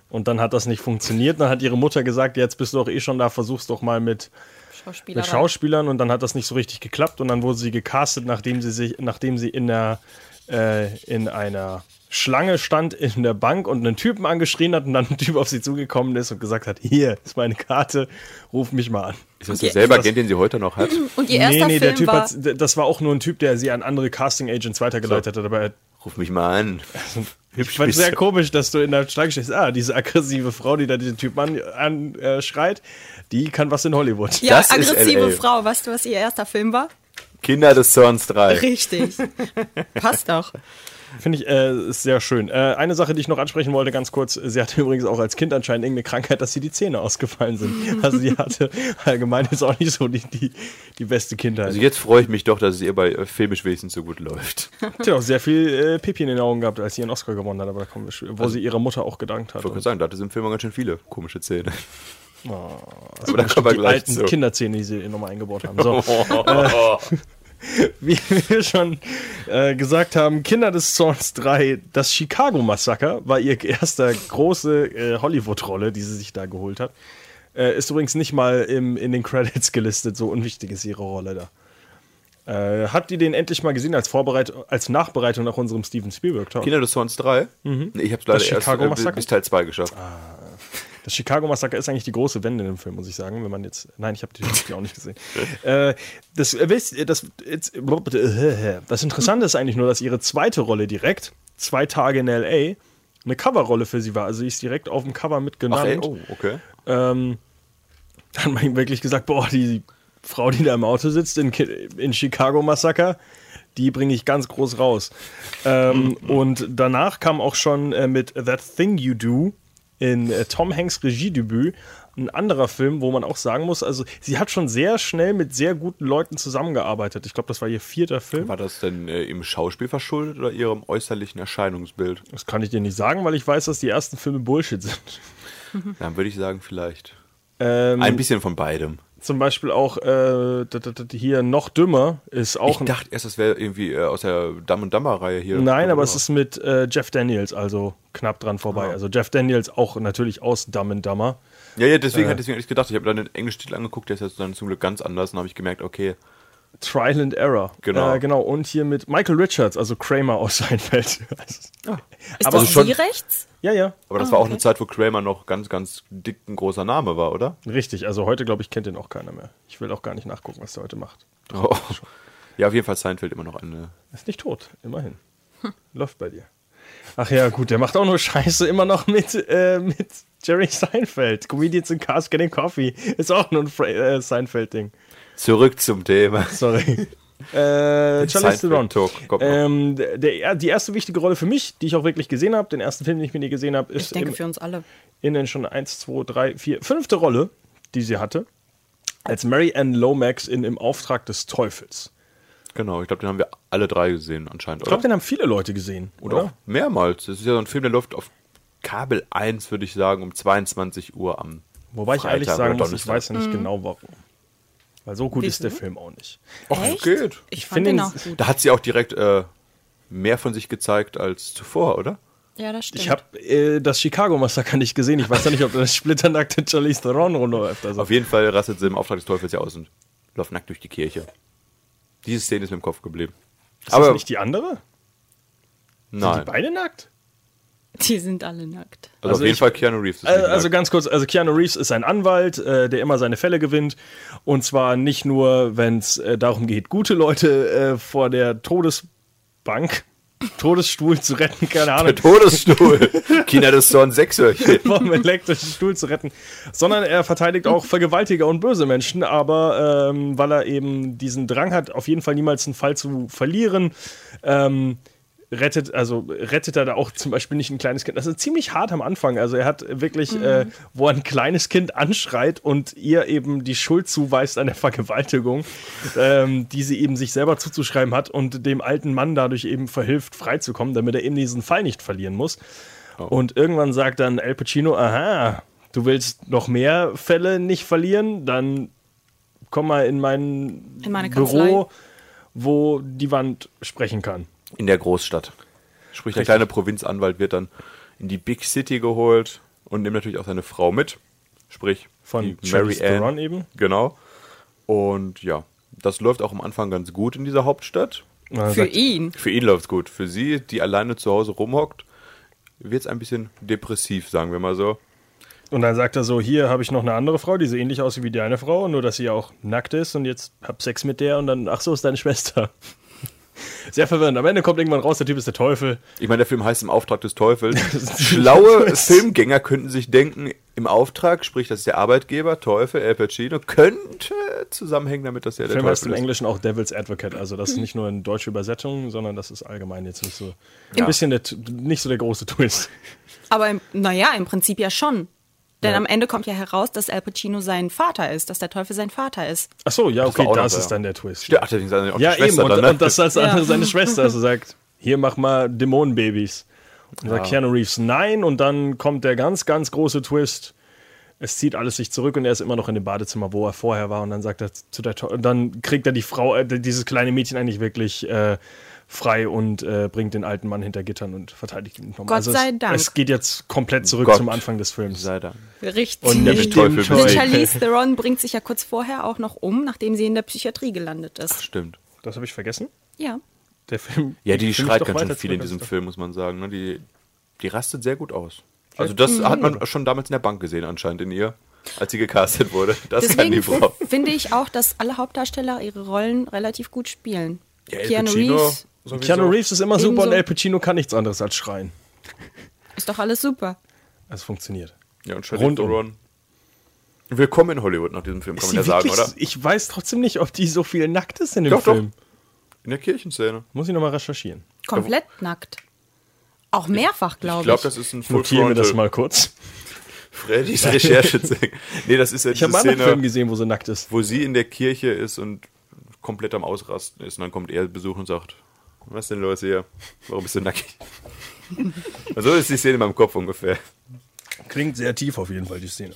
Und dann hat das nicht funktioniert. Dann hat ihre Mutter gesagt, jetzt bist du doch eh schon da, versuch's doch mal mit, mit Schauspielern. Und dann hat das nicht so richtig geklappt. Und dann wurde sie gecastet, nachdem sie sich, nachdem sie in der äh, in einer Schlange stand in der Bank und einen Typen angeschrien hat und dann ein Typ auf sie zugekommen ist und gesagt hat, hier ist meine Karte, ruf mich mal an. Ist das derselbe Agent, den sie heute noch hat? Und ihr erster nee, nee, Film der Typ war... hat, das war auch nur ein Typ, der sie an andere Casting Agents weitergeleitet hat. Aber er Ruf mich mal an. (laughs) Ich fand es sehr komisch, dass du in der Schlange stehst. Ah, diese aggressive Frau, die da diesen Typen anschreit, an, äh, schreit, die kann was in Hollywood. ja, das aggressive. Frau. Weißt du, was ihr erster Film war? Kinder des Zorns 3. Richtig. (laughs) Passt doch. Finde ich äh, ist sehr schön. Äh, eine Sache, die ich noch ansprechen wollte, ganz kurz. Sie hatte übrigens auch als Kind anscheinend irgendeine Krankheit, dass sie die Zähne ausgefallen sind. (laughs) Also sie hatte allgemein jetzt auch nicht so die, die, die beste Kindheit. Also jetzt freue ich mich doch, dass es ihr bei äh, filmisch wenigstens so gut läuft. Sie hat auch sehr viel äh, Pipi in den Augen gehabt, als sie ihren Oscar gewonnen hat, aber da kommen wir, schon- wo sie ihrer Mutter auch gedankt hat. Ich wollte gerade sagen, da hatte sie im Film auch ganz schön viele komische Zähne. Oh, Aber da kommen wir die gleich alten zu. Kinderzähne, die sie nochmal eingebaut haben. So. (laughs) äh, (laughs) (laughs) wie wir schon äh, gesagt haben, Kinder des Zorns 3, das Chicago-Massaker war ihr erster große äh, Hollywood-Rolle, die sie sich da geholt hat. Äh, ist übrigens nicht mal im, in den Credits gelistet, so unwichtig ist ihre Rolle da. Äh, habt ihr den endlich mal gesehen als Vorbereitung, als Nachbereitung nach unserem Steven Spielberg-Talk? Kinder des Zorns 3? Nee, ich habe es leider erst äh, bis Teil 2 geschafft. Das Chicago Massaker ist eigentlich die große Wende in dem Film, muss ich sagen. Wenn man jetzt, nein, ich habe die, auch nicht gesehen. (laughs) äh, das, äh, das, (laughs) das Interessante ist eigentlich nur, dass ihre zweite Rolle direkt, zwei Tage in LA, eine Coverrolle für sie war. Also sie ist direkt auf dem Cover Ach, mitgenannt. ey, oh, okay. ähm, hat man ihm wirklich gesagt, boah, die Frau, die da im Auto sitzt in, in Chicago Massaker, die bringe ich ganz groß raus. Ähm, (laughs) und danach kam auch schon äh, mit That Thing You Do in äh, Tom Hanks Regiedebüt ein anderer Film, wo man auch sagen muss, also sie hat schon sehr schnell mit sehr guten Leuten zusammengearbeitet. Ich glaube, das war ihr vierter Film. War das denn äh, im Schauspiel verschuldet oder ihrem äußerlichen Erscheinungsbild? Das kann ich dir nicht sagen, weil ich weiß, dass die ersten Filme Bullshit sind. Dann würde ich sagen, vielleicht. Ähm, Ein bisschen von beidem. Zum Beispiel auch äh, hier noch dümmer ist auch Ich dachte erst, das wäre irgendwie äh, aus der Dumb and Dumber Reihe hier. Nein, aber es ist mit äh, Jeff Daniels, also knapp dran vorbei. Ah. Also Jeff Daniels auch natürlich aus Dumb and Dumber. Ja, ja, deswegen Äh. hatte ich gedacht, ich habe dann den englischen Titel angeguckt, der ist jetzt dann zum Glück ganz anders und habe ich gemerkt, okay, Trial and Error. Genau. Äh, genau. Und hier mit Michael Richards, also Kramer aus Seinfeld. Ist Aber das schon- sie rechts? Ja, ja, aber das Ah, war auch okay. eine Zeit, wo Kramer noch ganz, ganz dick ein großer Name war, oder? richtig. Also heute, glaube ich, kennt den auch keiner mehr. Ich will auch gar nicht nachgucken, was der heute macht. Oh. Ja, auf jeden Fall Seinfeld immer noch eine. Ist nicht tot, immerhin. (laughs) Läuft bei dir. Ach ja, gut, der macht auch nur Scheiße immer noch mit, äh, mit Jerry Seinfeld. Comedians in Cars Getting Coffee. Ist auch nur ein äh, Seinfeld-Ding. Zurück zum Thema. Sorry. (laughs) äh, Charlize Theron. Ähm, der, der, die erste wichtige Rolle für mich, die ich auch wirklich gesehen habe, den ersten Film, den ich mit ihr gesehen habe, Ich ist denke im, für uns alle. in den schon 1, 2, 3, 4, fünfte Rolle, die sie hatte, als Mary Ann Lomax in Im Auftrag des Teufels. Genau, ich glaube, den haben wir alle drei gesehen anscheinend, Ich glaube, den haben viele Leute gesehen, Oder oder? auch mehrmals. Das ist ja so ein Film, der läuft auf Kabel 1, würde ich sagen, um 22 Uhr am Wobei ich Freitag ehrlich sagen muss, ich weiß ja nicht genau warum. Weil so gut ist der? Film auch nicht. Och, Echt? geht. Ich find fand den ihn- auch gut. Da hat sie auch direkt äh, mehr von sich gezeigt als zuvor, oder? Ja, das stimmt. Ich habe äh, das Chicago-Massaker nicht gesehen. Ich weiß ja nicht, ob das splitternackte Charlize Theron rumläuft. Also. Auf jeden Fall rastet sie im Auftrag des Teufels ja aus und läuft nackt durch die Kirche. Diese Szene ist mir im Kopf geblieben. Ist Aber das nicht die andere? Sind nein. die beide nackt? (laughs) Die sind alle nackt. Also, Also auf jeden ich- Fall Keanu Reeves. ist nicht Also nackt. ganz kurz, also Keanu Reeves ist ein Anwalt, äh, der immer seine Fälle gewinnt. Und zwar nicht nur, wenn es äh, darum geht, gute Leute äh, vor der Todesbank, (laughs) Todesstuhl zu retten, keine Der Ahnung, Todesstuhl. (laughs) China des Zorn Sechshörchen. vom elektrischen Stuhl zu retten, sondern er verteidigt auch Vergewaltiger und böse Menschen, aber ähm, weil er eben diesen Drang hat, auf jeden Fall niemals einen Fall zu verlieren, ähm, rettet, also rettet er da auch zum Beispiel nicht ein kleines Kind. Das ist ziemlich hart am Anfang. Also er hat wirklich, äh, wo ein kleines Kind anschreit und ihr eben die Schuld zuweist an der Vergewaltigung, ähm, die sie eben sich selber zuzuschreiben hat und dem alten Mann dadurch eben verhilft, freizukommen, damit er eben diesen Fall nicht verlieren muss. Und irgendwann sagt dann Al Pacino, aha, du willst noch mehr Fälle nicht verlieren, dann komm mal in mein In meine Büro, wo die Wand sprechen kann. In der Großstadt. Sprich, der Richtig. kleine Provinzanwalt wird dann in die Big City geholt und nimmt natürlich auch seine Frau mit. Sprich, Von Mary Ann. eben. Genau. Und ja, das läuft auch am Anfang ganz gut in dieser Hauptstadt. Für sagt- ihn. Für ihn läuft's gut. Für sie, die alleine zu Hause rumhockt, wird's ein bisschen depressiv, sagen wir mal so. Und dann sagt er so, hier habe ich noch eine andere Frau, die so ähnlich aussieht wie deine Frau, nur dass sie auch nackt ist und jetzt hab Sex mit der und dann, ach so, ist deine Schwester. Sehr verwirrend. Am Ende kommt irgendwann raus, der Typ ist der Teufel. Ich meine, der Film heißt im Auftrag des Teufels. (laughs) Schlaue Filmgänger könnten sich denken, im Auftrag, sprich, das ist der Arbeitgeber, Teufel, Al Pacino, könnte zusammenhängen damit, dass er Der der Film heißt Teufel im ist. Englischen auch Devil's Advocate, also das ist nicht nur eine deutsche Übersetzung, sondern das ist allgemein jetzt nicht so, ein bisschen der, nicht so der große Twist. Aber im, naja, im Prinzip ja schon. Denn Ja. am Ende kommt ja heraus, dass Al Pacino sein Vater ist, dass der Teufel sein Vater ist. Ach so, ja, okay, das so, ist ja. dann der Twist. Ach, deswegen ist auch Ja, die Schwester eben. Und, dann, ne? und das als andere Ja. seine Schwester. Also sagt, hier mach mal Dämonenbabys. Und sagt Keanu Reeves nein. Und dann kommt der ganz, ganz große Twist. Es zieht alles sich zurück und er ist immer noch in dem Badezimmer, wo er vorher war. Und dann sagt er zu der To- und dann kriegt er die Frau, äh, dieses kleine Mädchen eigentlich wirklich äh, frei und äh, bringt den alten Mann hinter Gittern und verteidigt ihn nochmal. Gott sei es, Dank. Es geht jetzt komplett zurück Gott zum Anfang des Films. Sei Dank. Richtig. Und Der nicht Teufel. Charlize Theron bringt sich ja kurz vorher auch noch um, nachdem sie in der Psychiatrie gelandet ist. Stimmt. Das habe ich vergessen. Ja. Der Film. Ja, die mich schreit ganz schön viel in diesem Film, muss man sagen. ne? Die, die rastet sehr gut aus. Also das hat man schon damals in der Bank gesehen anscheinend in ihr, als sie gecastet wurde. Das kann die Deswegen Frau. finde ich auch, dass alle Hauptdarsteller ihre Rollen relativ gut spielen. Ja, Keanu Pacino Reeves sowieso. Keanu Reeves ist immer super und Ebenso. Al Pacino kann nichts anderes als schreien. ist doch alles super. Es funktioniert. Ja, und Rundum. Theron. Willkommen in Hollywood nach diesem Film, kann man ja sagen, oder? Ich weiß trotzdem nicht, ob die so viel nackt ist in dem Doch, doch. Film. In der Kirchenszene. Muss ich nochmal recherchieren. Komplett nackt. Auch mehrfach, glaube Ich ich. glaube, das ist ein Full Notieren wir das Frontal. mal kurz. Freddys Recherche. (laughs) nee, das ist ja Ich habe diese mal einen Szene, Film gesehen, wo sie nackt ist. wo sie in der Kirche ist und komplett am Ausrasten ist. Und dann kommt er Besuch und sagt, was ist denn los hier? Warum bist du nackig? (laughs) so ist die Szene in meinem Kopf ungefähr. Klingt sehr tief auf jeden Fall, die Szene.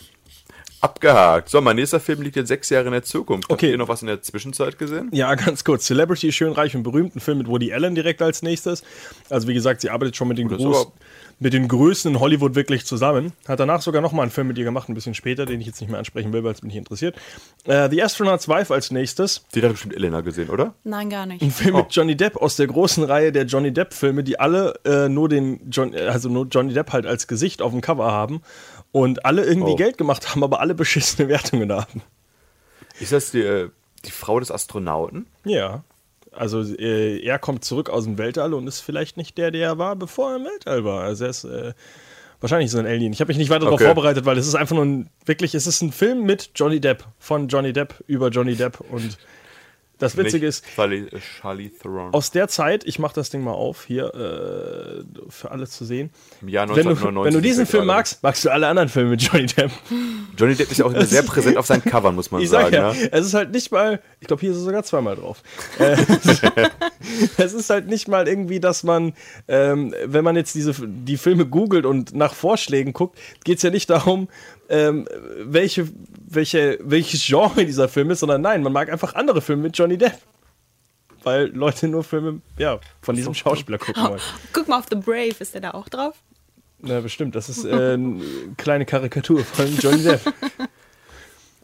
Abgehakt. So, mein nächster Film liegt jetzt sechs Jahre in der Zukunft. Habt Okay. ihr noch was in der Zwischenzeit gesehen? Ja, ganz kurz. Celebrity, schön, reich und berühmt. Ein Film mit Woody Allen direkt als nächstes. Also wie gesagt, sie arbeitet schon mit den, Das ist Groß, aber- mit den Größten in Hollywood wirklich zusammen. Hat danach sogar nochmal einen Film mit ihr gemacht, ein bisschen später, den ich jetzt nicht mehr ansprechen will, weil es mich nicht interessiert. Äh, The Astronaut's Wife als nächstes. Die hat bestimmt Elena gesehen, oder? Nein, gar nicht. Ein Film Oh. mit Johnny Depp aus der großen Reihe der Johnny Depp-Filme, die alle äh, nur den John, äh, also nur Johnny Depp halt als Gesicht auf dem Cover haben und alle irgendwie Oh. Geld gemacht haben, aber alle beschissene Wertungen haben. Ist das die, äh, die Frau des Astronauten? Ja. Also äh, er kommt zurück aus dem Weltall und ist vielleicht nicht der, der er war, bevor er im Weltall war. Also er ist äh, wahrscheinlich so ein Alien. Ich habe mich nicht weiter darauf Okay. vorbereitet, weil es ist einfach nur ein, wirklich, es ist ein Film mit Johnny Depp, von Johnny Depp über Johnny Depp und Das Witzige ist, Charlie, äh, Charlie Theron. aus der Zeit, ich mach das Ding mal auf, hier äh, für alle zu sehen. Im Jahr Wenn du, 1999. wenn du diesen er Film magst, magst du alle anderen Filme mit Johnny Depp. Johnny Depp ist ja auch immer sehr präsent auf seinen Covern, muss man (laughs) Ich sag sagen. ja, ne? es ist halt nicht mal, ich glaube, hier ist es sogar zweimal drauf. Äh, (laughs) es ist halt nicht mal irgendwie, dass man, ähm, wenn man jetzt diese die Filme googelt und nach Vorschlägen guckt, geht es ja nicht darum, ähm, welche, welche, welches Genre dieser Film ist, sondern nein, man mag einfach andere Filme mit Johnny Depp. Weil Leute nur Filme ja, von diesem (laughs) Schauspieler gucken wollen. (laughs) Guck mal auf The Brave, ist der da auch drauf? Na, bestimmt. Das ist äh, eine kleine Karikatur von Johnny Depp. (laughs)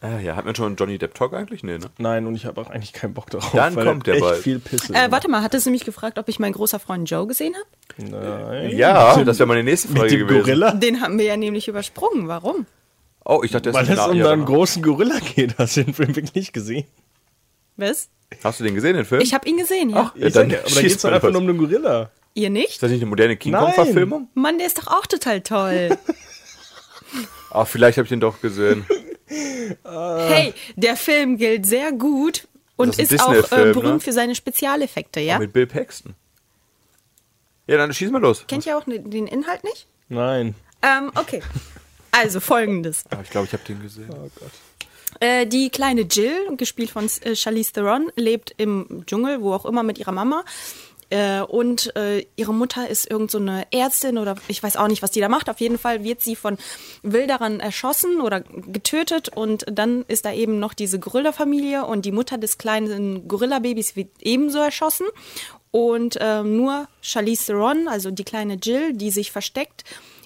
Ah, ja, hat man schon einen Johnny Depp Talk eigentlich? Nee, ne? Nein, und ich habe auch eigentlich keinen Bock darauf. Dann weil kommt der echt bald. viel Pisse. Äh, warte mal, hattest du mich gefragt, ob ich meinen großer Freund Joe gesehen habe? Nein. Ja, das wäre meine nächste Mit Frage dem gewesen. Gorilla? Den haben wir ja nämlich übersprungen. Warum? Oh, ich dachte, das Weil ist es um einen großen Gorilla geht. Hast du den Film wirklich nicht gesehen? Was? Hast du den gesehen, den Film? Ich habe ihn gesehen, ja. Ach, ja, dann ja, aber da schieß geht es doch einfach nur um einen Gorilla. Ihr nicht? Ist das nicht eine moderne King Nein. Kong-Verfilmung? Mann, der ist doch auch total toll. (laughs) Ach, vielleicht habe ich den doch gesehen. hey, der Film gilt sehr gut und ist ist, auch äh, Disney-Film, berühmt ne? für seine Spezialeffekte, ja? Mit Bill Paxton. Ja, dann schieß mal los. Kennt ihr auch ne- den Inhalt nicht? Nein. Ähm, okay. Also folgendes. Ah, ich glaube, ich habe den gesehen. Äh, die kleine Jill, gespielt von äh, Charlize Theron, lebt im Dschungel, wo auch immer, mit ihrer Mama. Äh, und äh, ihre Mutter ist irgend so eine Ärztin oder ich weiß auch nicht, was die da macht. Auf jeden Fall wird sie von Wilderern erschossen oder getötet und dann ist da eben noch diese Gorilla-Familie und die Mutter des kleinen Gorilla-Babys wird ebenso erschossen. Und nur Charlize Theron, also die kleine Jill, die sich versteckt,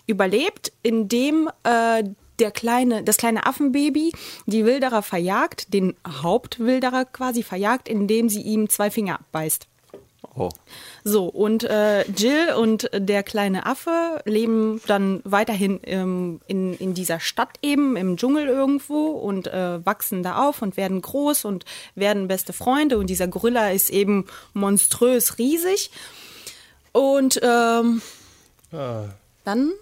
überlebt, indem äh, der kleine, das kleine Affenbaby die Wilderer verjagt, den Hauptwilderer quasi verjagt, indem sie ihm zwei Finger abbeißt. Oh. So, und äh, Jill und der kleine Affe leben dann weiterhin ähm, in, in dieser Stadt eben, im Dschungel irgendwo und äh, wachsen da auf und werden groß und werden beste Freunde. Und dieser Gorilla ist eben monströs riesig. Und ähm, dann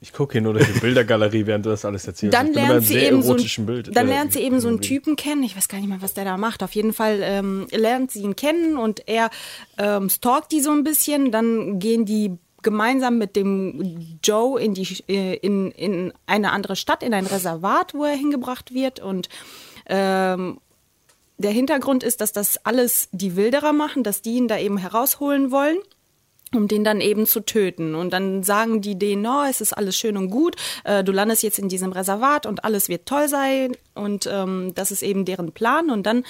Ich gucke hier nur durch die (laughs) Bildergalerie, während du das alles erzählst. dann lernt sie eben so ein, Bild. dann äh, lernt sie eben so einen Bild. Typen kennen. Ich weiß gar nicht mehr, was der da macht. Auf jeden Fall ähm, lernt sie ihn kennen und er ähm, stalkt die so ein bisschen. Dann gehen die gemeinsam mit dem Joe in die äh, in, in eine andere Stadt, in ein Reservat, wo er hingebracht wird und ähm, der Hintergrund ist, dass das alles die Wilderer machen, dass die ihn da eben herausholen wollen um den dann eben zu töten. Und dann sagen die denen, oh, es ist alles schön und gut, äh, du landest jetzt in diesem Reservat und alles wird toll sein. Und ähm, das ist eben deren Plan. Und dann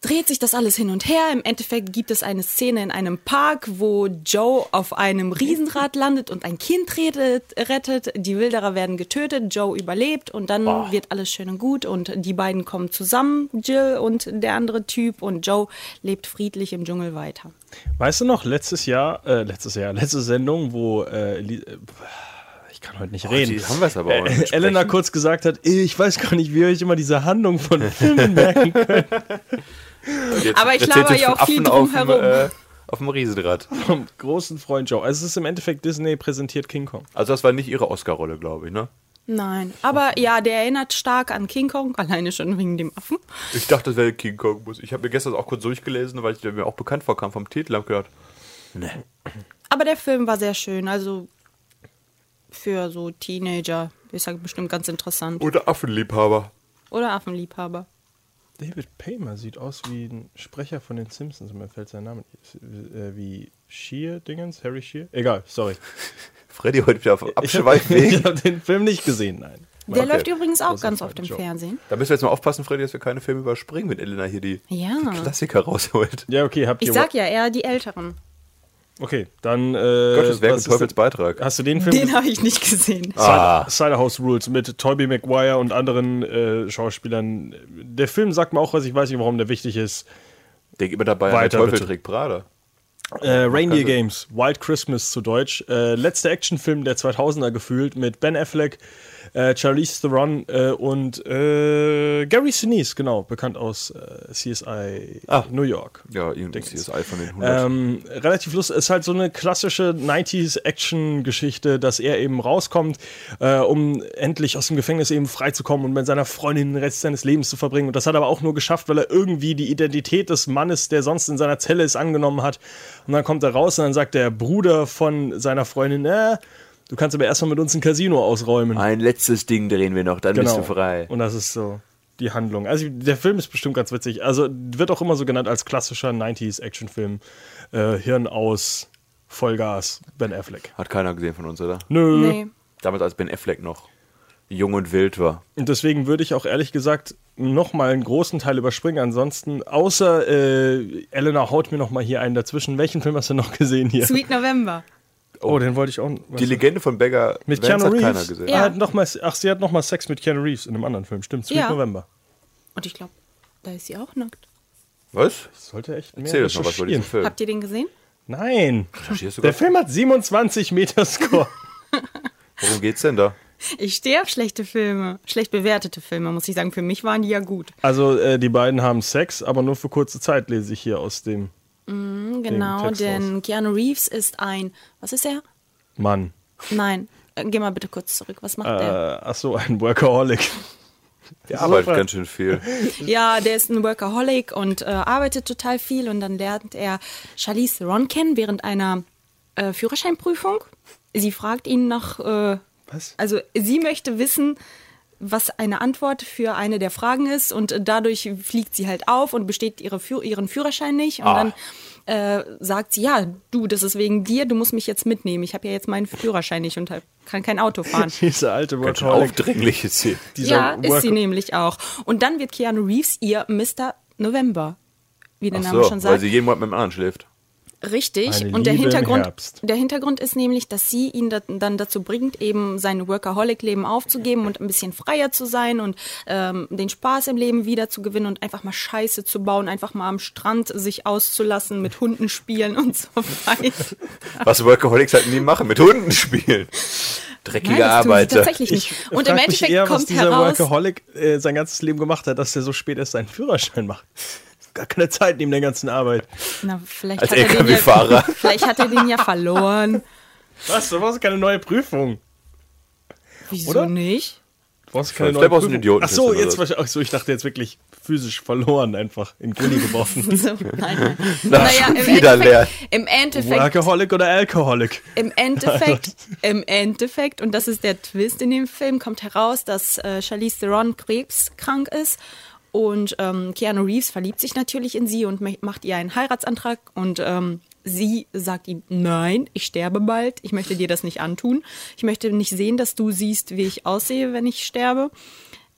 dreht sich das alles hin und her. Im Endeffekt gibt es eine Szene in einem Park, wo Joe auf einem Riesenrad landet und ein Kind rettet. rettet. Die Wilderer werden getötet, Joe überlebt und dann wird alles schön und gut und die beiden kommen zusammen, Jill und der andere Typ und Joe lebt friedlich im Dschungel weiter. Weißt du noch, letztes Jahr, äh, letztes Jahr, letzte Sendung, wo äh, äh, ich kann heute nicht reden. die haben wir es aber auch nicht Äh, Elena kurz gesagt hat, ich weiß gar nicht, wie ihr euch immer diese Handlung von Filmen merken könnt. (laughs) Jetzt Aber ich laber ja auch viel Affen auf dem, drumherum. Äh, auf dem Riesenrad. (laughs) Vom großen Freund Joe. Also es ist im Endeffekt Disney präsentiert King Kong. Also das war nicht ihre Oscar-Rolle, glaube ich, ne? Nein, aber ja, der erinnert stark an King Kong, (laughs) alleine schon wegen dem Affen. Ich dachte, das wäre King Kong. Ich habe mir gestern auch kurz durchgelesen, weil ich der mir auch bekannt vorkam vom Titel. Hab gedacht, Aber der Film war sehr schön, also für so Teenager ist er bestimmt ganz interessant. oder Affenliebhaber. Oder Affenliebhaber. David Paymer sieht aus wie ein Sprecher von den Simpsons. Mir fällt sein Name nicht. Äh, wie Shear-Dingens? Harry Shear? Egal, sorry. (laughs) Freddy heute wieder auf Ich habe Abschweifweg. (laughs) hab den Film nicht gesehen, nein. Der Okay. läuft übrigens auch ganz oft im Joe. Fernsehen. Da müssen wir jetzt mal aufpassen, Freddy, dass wir keine Filme überspringen, wenn Elena hier die, Ja. die Klassiker rausholt. Ja, okay, habt Ich ihr. sag ja, eher die Älteren. Okay, dann. Äh, Gottes Werk was und Teufels Beitrag. Hast du den Film? Den habe ich nicht gesehen. Ah. Cider, House Rules mit Tobey Maguire und anderen äh, Schauspielern. Der Film sagt mir auch was, ich weiß nicht, warum der wichtig ist. Denk immer dabei, an der Weiter, Teufel bitte. trägt Prada. Äh, Reindeer. Games, Wild Christmas zu Deutsch. Äh, letzter Actionfilm der 2000er gefühlt mit Ben Affleck, Äh, Charlize Theron äh, und äh, Gary Sinise, genau, bekannt aus äh, CSI Ah. New York. Ja, CSI von den 100. Ähm, relativ lustig, ist halt so eine klassische 90s Action-Geschichte, dass er eben rauskommt, äh, um endlich aus dem Gefängnis eben freizukommen und mit seiner Freundin den Rest seines Lebens zu verbringen. Und das hat er aber auch nur geschafft, weil er irgendwie die Identität des Mannes, der sonst in seiner Zelle ist, angenommen hat. Und dann kommt er raus und dann sagt der Bruder von seiner Freundin, äh, du kannst aber erstmal mit uns ein Casino ausräumen. Ein letztes Ding drehen wir noch, dann bist du frei. Und das ist so die Handlung. Also der Film ist bestimmt ganz witzig. Also wird auch immer so genannt als klassischer 90s Actionfilm. Äh, Hirn aus, Vollgas, Ben Affleck. Hat keiner gesehen von uns, oder? Nö. Nee. Damals als Ben Affleck noch jung und wild war. Und deswegen würde ich auch ehrlich gesagt nochmal einen großen Teil überspringen. Ansonsten, außer äh, Elena haut mir nochmal hier einen dazwischen. Welchen Film hast du noch (laughs) gesehen hier? Sweet November. Oh, den wollte ich auch. Die Legende von Beggar mit Vance Keanu hat keiner Reeves. gesehen. Er Ja. hat noch mal, ach, sie hat nochmal Sex mit Keanu Reeves in einem anderen Film. Stimmt, Sweet Ja. November. Und ich glaube, da ist sie auch nackt. Was? Sollte echt mehr Erzähl uns noch was über diesen. Film. Habt ihr den gesehen? Nein. Der? Film hat 27 Meter Score. (laughs) Worum geht's denn da? Ich stehe auf schlechte Filme. Schlecht bewertete Filme, muss ich sagen. Für mich waren die ja gut. Also äh, die beiden haben Sex, aber nur für kurze Zeit lese ich hier aus dem Genau, denn Keanu Reeves ist ein. Was ist er? Mann. Nein. Äh, Geh mal bitte kurz zurück. Was macht der? Äh, ach so, ein Workaholic. Der arbeitet Super. ganz schön viel. (laughs) Ja, der ist ein Workaholic und äh, arbeitet total viel und dann lernt er Charlize Theron kennen während einer äh, Führerscheinprüfung. Sie fragt ihn nach, äh, Was? also sie möchte wissen, was eine Antwort für eine der Fragen ist und dadurch fliegt sie halt auf und besteht ihre, Führ- ihren Führerschein nicht und dann äh, sagt sie, ja, du, das ist wegen dir, du musst mich jetzt mitnehmen. Ich habe ja jetzt meinen Führerschein nicht und kann kein Auto fahren. (laughs) Diese alte Workaholic. aufdringlich ist sie. Ja, ist Work- sie nämlich auch. Und dann wird Keanu Reeves ihr Mr. November, wie der Ach Name so, schon weil sagt. sie jeden Monat mit dem anderen schläft. Richtig. Eine Und der Hintergrund, Herbst. der Hintergrund ist nämlich, dass sie ihn da, dann dazu bringt, eben sein Workaholic-Leben aufzugeben und ein bisschen freier zu sein und ähm, den Spaß im Leben wieder zu gewinnen und einfach mal Scheiße zu bauen, einfach mal am Strand sich auszulassen, mit Hunden spielen und so weiter. Was Workaholics halt nie machen, mit Hunden spielen. Dreckige Nein, Arbeiter. tatsächlich nicht. Ich Und im Endeffekt eher, was kommt dieser heraus, Workaholic äh, sein ganzes Leben gemacht hat, dass er so spät erst seinen Führerschein macht. Gar keine Zeit neben der ganzen Arbeit. na, vielleicht, Als hat er den ja, LKW-Fahrer. vielleicht hat er den ja verloren. Was? Du brauchst keine neue Prüfung. Wieso Oder? nicht? Du brauchst keine Vielleicht neue brauchst Prüfung. Ach so, jetzt ach so, ich dachte jetzt wirklich physisch verloren, einfach in Gully geworfen. (laughs) So, nein, nein. Na, naja, im wieder Endeffekt, lernen. im Endeffekt, Workaholic oder Alcoholic? im Endeffekt, im Endeffekt, und das ist der Twist in dem Film, kommt heraus, dass äh, Charlize Theron krebskrank ist und ähm, Keanu Reeves verliebt sich natürlich in sie und macht ihr einen Heiratsantrag und ähm, sie sagt ihm, nein, ich sterbe bald, ich möchte dir das nicht antun, ich möchte nicht sehen, dass du siehst, wie ich aussehe, wenn ich sterbe.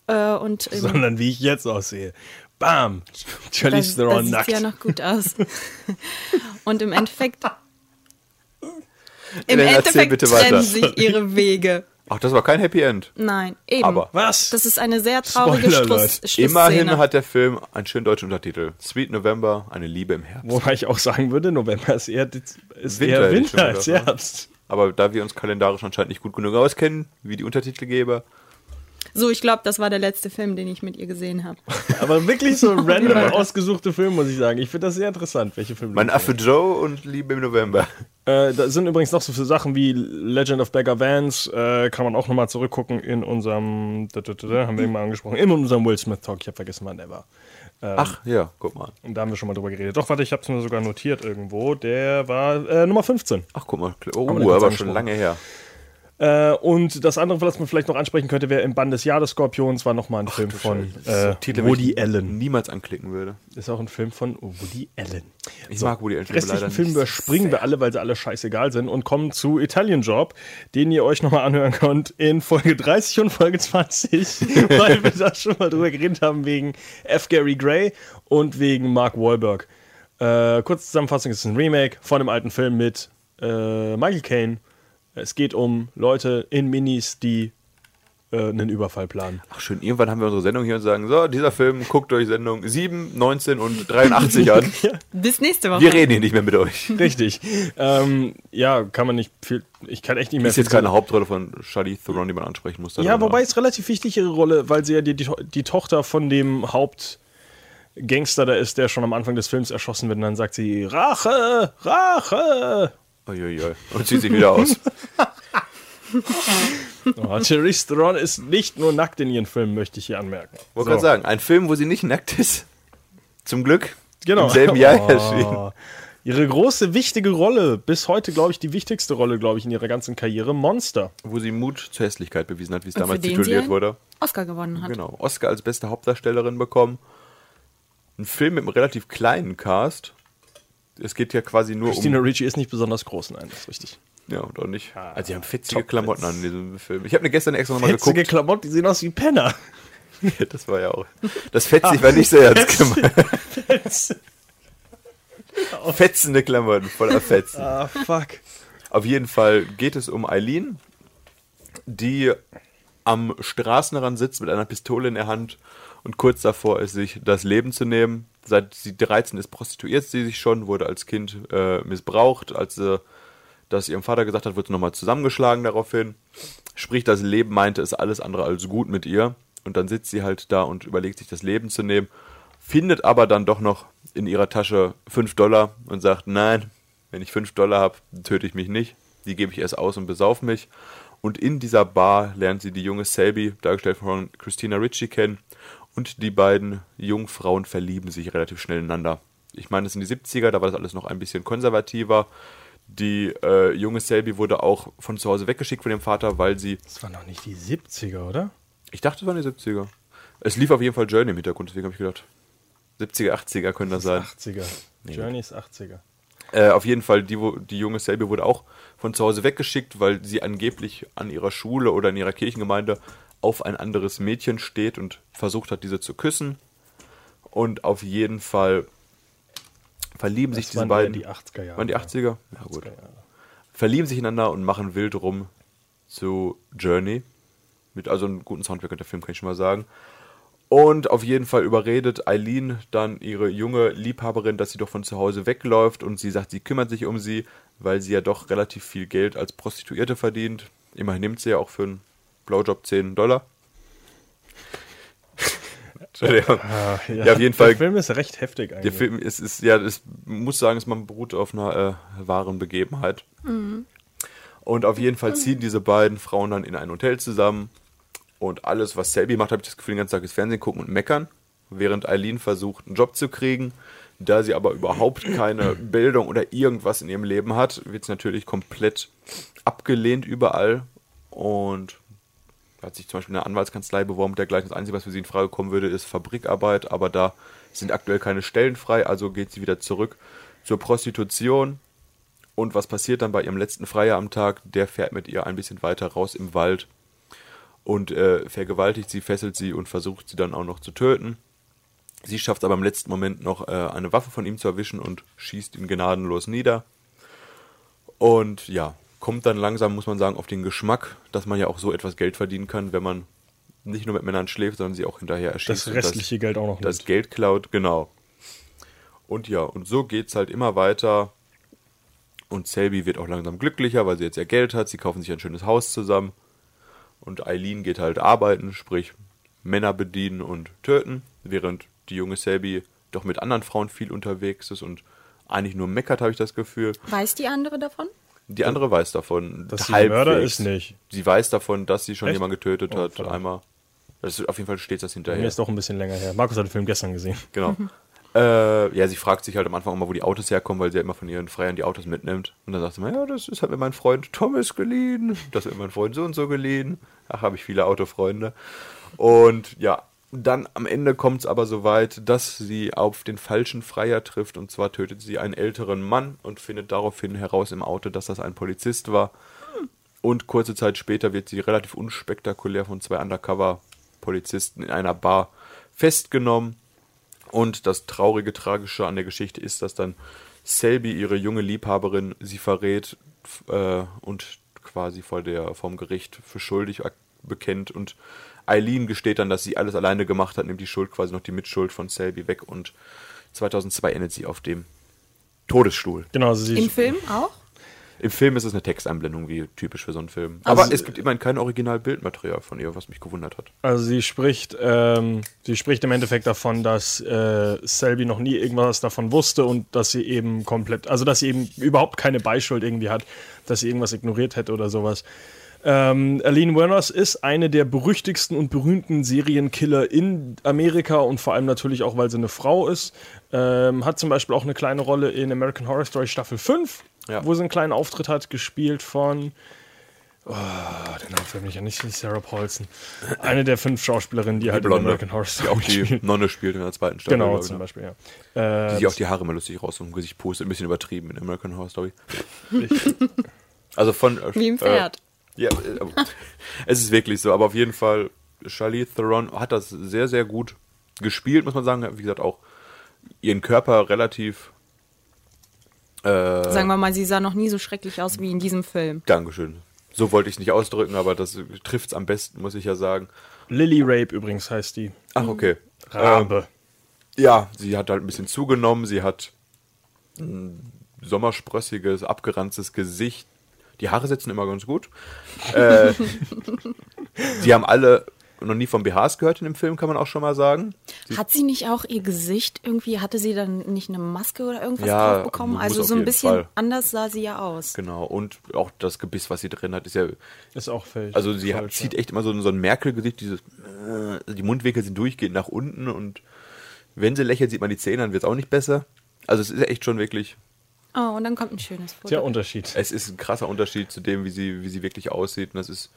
Äh, und (laughs) ähm, Sondern wie ich jetzt aussehe. Bam! Charlize Theron sieht nackt. ja noch gut aus. (laughs) Und im Endeffekt, im Endeffekt trennen sich ihre Wege. Ach, das war kein Happy End. Nein, eben. Aber Was? das ist eine sehr traurige Schluss. Schlussszene. immerhin hat der Film einen schönen deutschen Untertitel. Sweet November, eine Liebe im Herbst. Wobei ich auch sagen würde, November ist eher, ist Winter, eher Winter als? Herbst. Aber da wir uns kalendarisch anscheinend nicht gut genug auskennen, wie die Untertitelgeber, So, ich glaube, das war der letzte Film, den ich mit ihr gesehen habe. (laughs) Aber wirklich so (laughs) random ausgesuchte Film, muss ich sagen. Ich finde das sehr interessant, welche Filme. mein Affe Joe und Liebe im November. (laughs) Äh, da sind übrigens noch so viele Sachen wie Legend of Beggar Vance, äh, kann man auch nochmal zurückgucken in unserem, da, da, da, da, haben wir ihn mal angesprochen, in unserem Will Smith Talk. Ich habe vergessen, wann der war. Ach, ja, guck mal. Und da haben wir schon mal drüber geredet. Doch, warte, ich habe es mir sogar notiert irgendwo. Der war äh, Nummer 15. Ach, guck mal. Oh, aber schon lange her. Äh, und das andere, was man vielleicht noch ansprechen könnte, wäre im Bann des Jahr des Skorpions, war nochmal ein Film von äh, Titel, Woody den Allen. niemals anklicken würde. Ist auch ein Film von Woody Allen. Ich mag Woody Allen Die restlichen nicht überspringen wir alle, weil sie alle scheißegal sind und kommen zu Italian Job, den ihr euch nochmal anhören könnt in Folge 30 und Folge 20, (laughs) weil wir da schon mal drüber geredet haben wegen F. Gary Gray und wegen Mark Wahlberg. Äh, kurze Zusammenfassung, es ist ein Remake von dem alten Film mit äh, Michael Caine. Es geht um Leute in Minis, die äh, einen Überfall planen. Ach schön, irgendwann haben wir unsere Sendung hier und sagen, so, dieser Film, guckt euch Sendung 7, 19 und 83 an. (laughs) Bis nächste Woche. Wir reden hier nicht mehr mit euch. Richtig. ähm, ja, kann man nicht viel. Ich kann echt nicht mehr. Ist jetzt keine Hauptrolle von Charlie Theron, die man ansprechen muss. Ja, wobei es relativ wichtig ihre Rolle, weil sie ja die, die, die Tochter von dem Hauptgangster da ist, der schon am Anfang des Films erschossen wird. Und dann sagt sie Rache, Rache. Uiuiui. Und zieht sich wieder aus. (laughs) Oh, Charlize Theron ist nicht nur nackt in ihren Filmen, möchte ich hier anmerken. Wollte gerade sagen, ein Film, wo sie nicht nackt ist. Zum Glück. Genau. Im selben Jahr (laughs) Oh. erschienen. Ihre große, wichtige Rolle, bis heute, glaube ich, die wichtigste Rolle, glaube ich, in ihrer ganzen Karriere, Monster. Wo sie Mut zur Hässlichkeit bewiesen hat, wie es damals für den tituliert sie einen wurde. Oscar gewonnen hat. Genau. Oscar als beste Hauptdarstellerin bekommen. Ein Film mit einem relativ kleinen Cast. Es geht ja quasi nur Christina um. Ricci ist nicht besonders groß, nein, das ist richtig. Ja, und auch nicht. Also, sie haben fetzige Top Klamotten an in diesem Film. Ich habe mir gestern extra nochmal Fetzige geguckt. Klamotten, die sehen aus wie Penner. (laughs) Das war ja auch. Das fetzig war nicht so ernst gemeint. Fetzende Klamotten, voller Fetzen. ah, fuck. Auf jeden Fall geht es um Eileen, die am Straßenrand sitzt mit einer Pistole in der Hand und kurz davor ist, sich das Leben zu nehmen. Seit sie 13 ist, prostituiert sie sich schon, wurde als Kind äh, missbraucht. Als sie das ihrem Vater gesagt hat, wurde sie nochmal zusammengeschlagen daraufhin. Sprich, das Leben meinte, ist alles andere als gut mit ihr. Und dann sitzt sie halt da und überlegt sich das Leben zu nehmen, findet aber dann doch noch in ihrer Tasche 5 Dollar und sagt, nein, wenn ich 5 Dollar habe, töte ich mich nicht. Die gebe ich erst aus und besauf mich. Und in dieser Bar lernt sie die junge Selby, dargestellt von Christina Ritchie, kennen. Und die beiden jungen Frauen verlieben sich relativ schnell ineinander. Ich meine, es sind die 70er, da war das alles noch ein bisschen konservativer. Die äh, junge Selby wurde auch von zu Hause weggeschickt von dem Vater, weil sie Das waren noch nicht die 70er, oder? ich dachte, es waren die 70er. Es lief auf jeden Fall Journey im Hintergrund, deswegen habe ich gedacht, 70er, 80er können das sein. 80er. Journey ist 80er. Äh, auf jeden Fall, die, die junge Selby wurde auch von zu Hause weggeschickt, weil sie angeblich an ihrer Schule oder in ihrer Kirchengemeinde auf ein anderes Mädchen steht und versucht hat, diese zu küssen. Und auf jeden Fall verlieben sich Das diese waren beiden. die 80er Jahre. Waren die 80er? Ja, gut. 80er Jahre. Verlieben sich ineinander und machen wild rum zu Journey. Mit also einem guten Soundtrack und der Film, kann ich schon mal sagen. Und auf jeden Fall überredet Eileen dann ihre junge Liebhaberin, dass sie doch von zu Hause wegläuft und sie sagt, sie kümmert sich um sie, weil sie ja doch relativ viel Geld als Prostituierte verdient. Immerhin nimmt sie ja auch für einen Blowjob 10 Dollar. (laughs) Entschuldigung. Ah, Ja, auf jeden Fall- Der Film ist recht heftig eigentlich. Der Film ist, ist ja, das muss sagen, es man beruht auf einer äh, wahren Begebenheit. Und auf jeden Fall ziehen diese beiden Frauen dann in ein Hotel zusammen. Und alles, was Selby macht, habe ich das Gefühl, den ganzen Tag ist Fernsehen gucken und meckern. Während Eileen versucht, einen Job zu kriegen. Da sie aber überhaupt keine (clears throat) Bildung oder irgendwas in ihrem Leben hat, wird sie natürlich komplett abgelehnt überall. Und hat sich zum Beispiel in einer Anwaltskanzlei beworben, der gleich das Einzige, was für sie in Frage kommen würde, ist Fabrikarbeit, aber da sind aktuell keine Stellen frei, also geht sie wieder zurück zur Prostitution. Und was passiert dann bei ihrem letzten Feierabendtag? Der fährt mit ihr ein bisschen weiter raus im Wald und äh, vergewaltigt sie, fesselt sie und versucht sie dann auch noch zu töten. Sie schafft aber im letzten Moment noch äh, eine Waffe von ihm zu erwischen und schießt ihn gnadenlos nieder. Und ja, kommt dann langsam, muss man sagen, auf den Geschmack, dass man ja auch so etwas Geld verdienen kann, wenn man nicht nur mit Männern schläft, sondern sie auch hinterher erschießt. das restliche Geld auch noch das nimmt. Geld klaut, genau. Und ja, und so geht's halt immer weiter. Und Selby wird auch langsam glücklicher, weil sie jetzt ja Geld hat. Sie kaufen sich ein schönes Haus zusammen. Und Eileen geht halt arbeiten, sprich Männer bedienen und töten, während die junge Selby doch mit anderen Frauen viel unterwegs ist und eigentlich nur meckert, habe ich das Gefühl. Weiß die andere davon? Die andere weiß davon. Dass sie der Mörder ist, nicht. Sie weiß davon, dass sie schon Echt? jemanden getötet Oh, hat, verdammt. einmal. Das ist, auf jeden Fall steht das Mir hinterher. ist doch ein bisschen länger her. Markus hat den Film gestern gesehen. Genau. (laughs) Äh, ja, sie fragt sich halt am Anfang immer, wo die Autos herkommen, weil sie ja immer von ihren Freiern die Autos mitnimmt. Und dann sagt sie mal, ja, das ist halt mir mein Freund Thomas geliehen. Das hat mir mein Freund so und so geliehen. Ach, habe ich viele Autofreunde. Und ja, dann am Ende kommt es aber so weit, dass sie auf den falschen Freier trifft. Und zwar tötet sie einen älteren Mann und findet daraufhin heraus im Auto, dass das ein Polizist war. Und kurze Zeit später wird sie relativ unspektakulär von zwei Undercover-Polizisten in einer Bar festgenommen. Und das traurige, tragische an der Geschichte ist, dass dann Selby, ihre junge Liebhaberin, sie verrät äh, und quasi vor der, vom Gericht für schuldig bekennt und Eileen gesteht dann, dass sie alles alleine gemacht hat, nimmt die Schuld quasi noch die Mitschuld von Selby weg und 2002 endet sie auf dem Todesstuhl. Genau, also sie Im Film auch? Im Film ist es eine Textanblendung, wie typisch für so einen Film. Also- Aber es gibt immerhin kein Originalbildmaterial von ihr, was mich gewundert hat. Also sie spricht, ähm, sie spricht im Endeffekt davon, dass äh, Selby noch nie irgendwas davon wusste und dass sie eben komplett, also dass sie eben überhaupt keine Beischuld irgendwie hat, dass sie irgendwas ignoriert hätte oder sowas. Ähm, Aline Wuornos ist eine der berüchtigsten und berühmten Serienkiller in Amerika und vor allem natürlich auch, weil sie eine Frau ist. Ähm, hat zum Beispiel auch eine kleine Rolle in American Horror Story Staffel 5, Ja. wo sie einen kleinen Auftritt hat, gespielt von Oh, den Namen fällt mir nicht an, nicht Sarah Paulson. Eine der fünf Schauspielerinnen, die, halt in Blonde, American Horror die Story auch die spielen. Nonne spielt in der zweiten Staffel. Genau, zum ne? Beispiel, ja. Äh, Die sich auch die Haare immer lustig raus und Gesicht pustet. Ein bisschen übertrieben in American Horror Story. Also von. äh, Wie im Pferd. Ja, äh, (laughs) es ist wirklich so. Aber auf jeden Fall, Charlize Theron hat das sehr, sehr gut gespielt, muss man sagen. Wie gesagt, auch ihren Körper relativ. Äh, Sagen wir mal, sie sah noch nie so schrecklich aus wie in diesem Film. Dankeschön. So wollte ich es nicht ausdrücken, aber das trifft es am besten, muss ich ja sagen. Lily Rape übrigens heißt die. Ach, okay. Rabe. Ja, sie hat halt ein bisschen zugenommen, sie hat ein sommersprössiges, abgeranztes Gesicht. Die Haare sitzen immer ganz gut. äh, sie haben alle noch nie von BHs gehört in dem Film, kann man auch schon mal sagen. Hat sie nicht auch ihr Gesicht irgendwie, hatte sie dann nicht eine Maske oder irgendwas Ja, drauf bekommen? Also so ein bisschen Fall. anders sah sie ja aus. Genau, und auch das Gebiss, was sie drin hat, ist ja. Ist auch fällig. Also sie hat, falsch, zieht ja. echt immer so, ein- so ein Merkel-Gesicht, dieses. Äh, die Mundwinkel sind durchgehend nach unten und wenn sie lächelt, sieht man die Zähne, dann wird es auch nicht besser. Also es ist echt schon wirklich Oh, und dann kommt ein schönes Foto. Der Unterschied. Es ist ein krasser Unterschied zu dem, wie sie, wie sie wirklich aussieht. Und das ist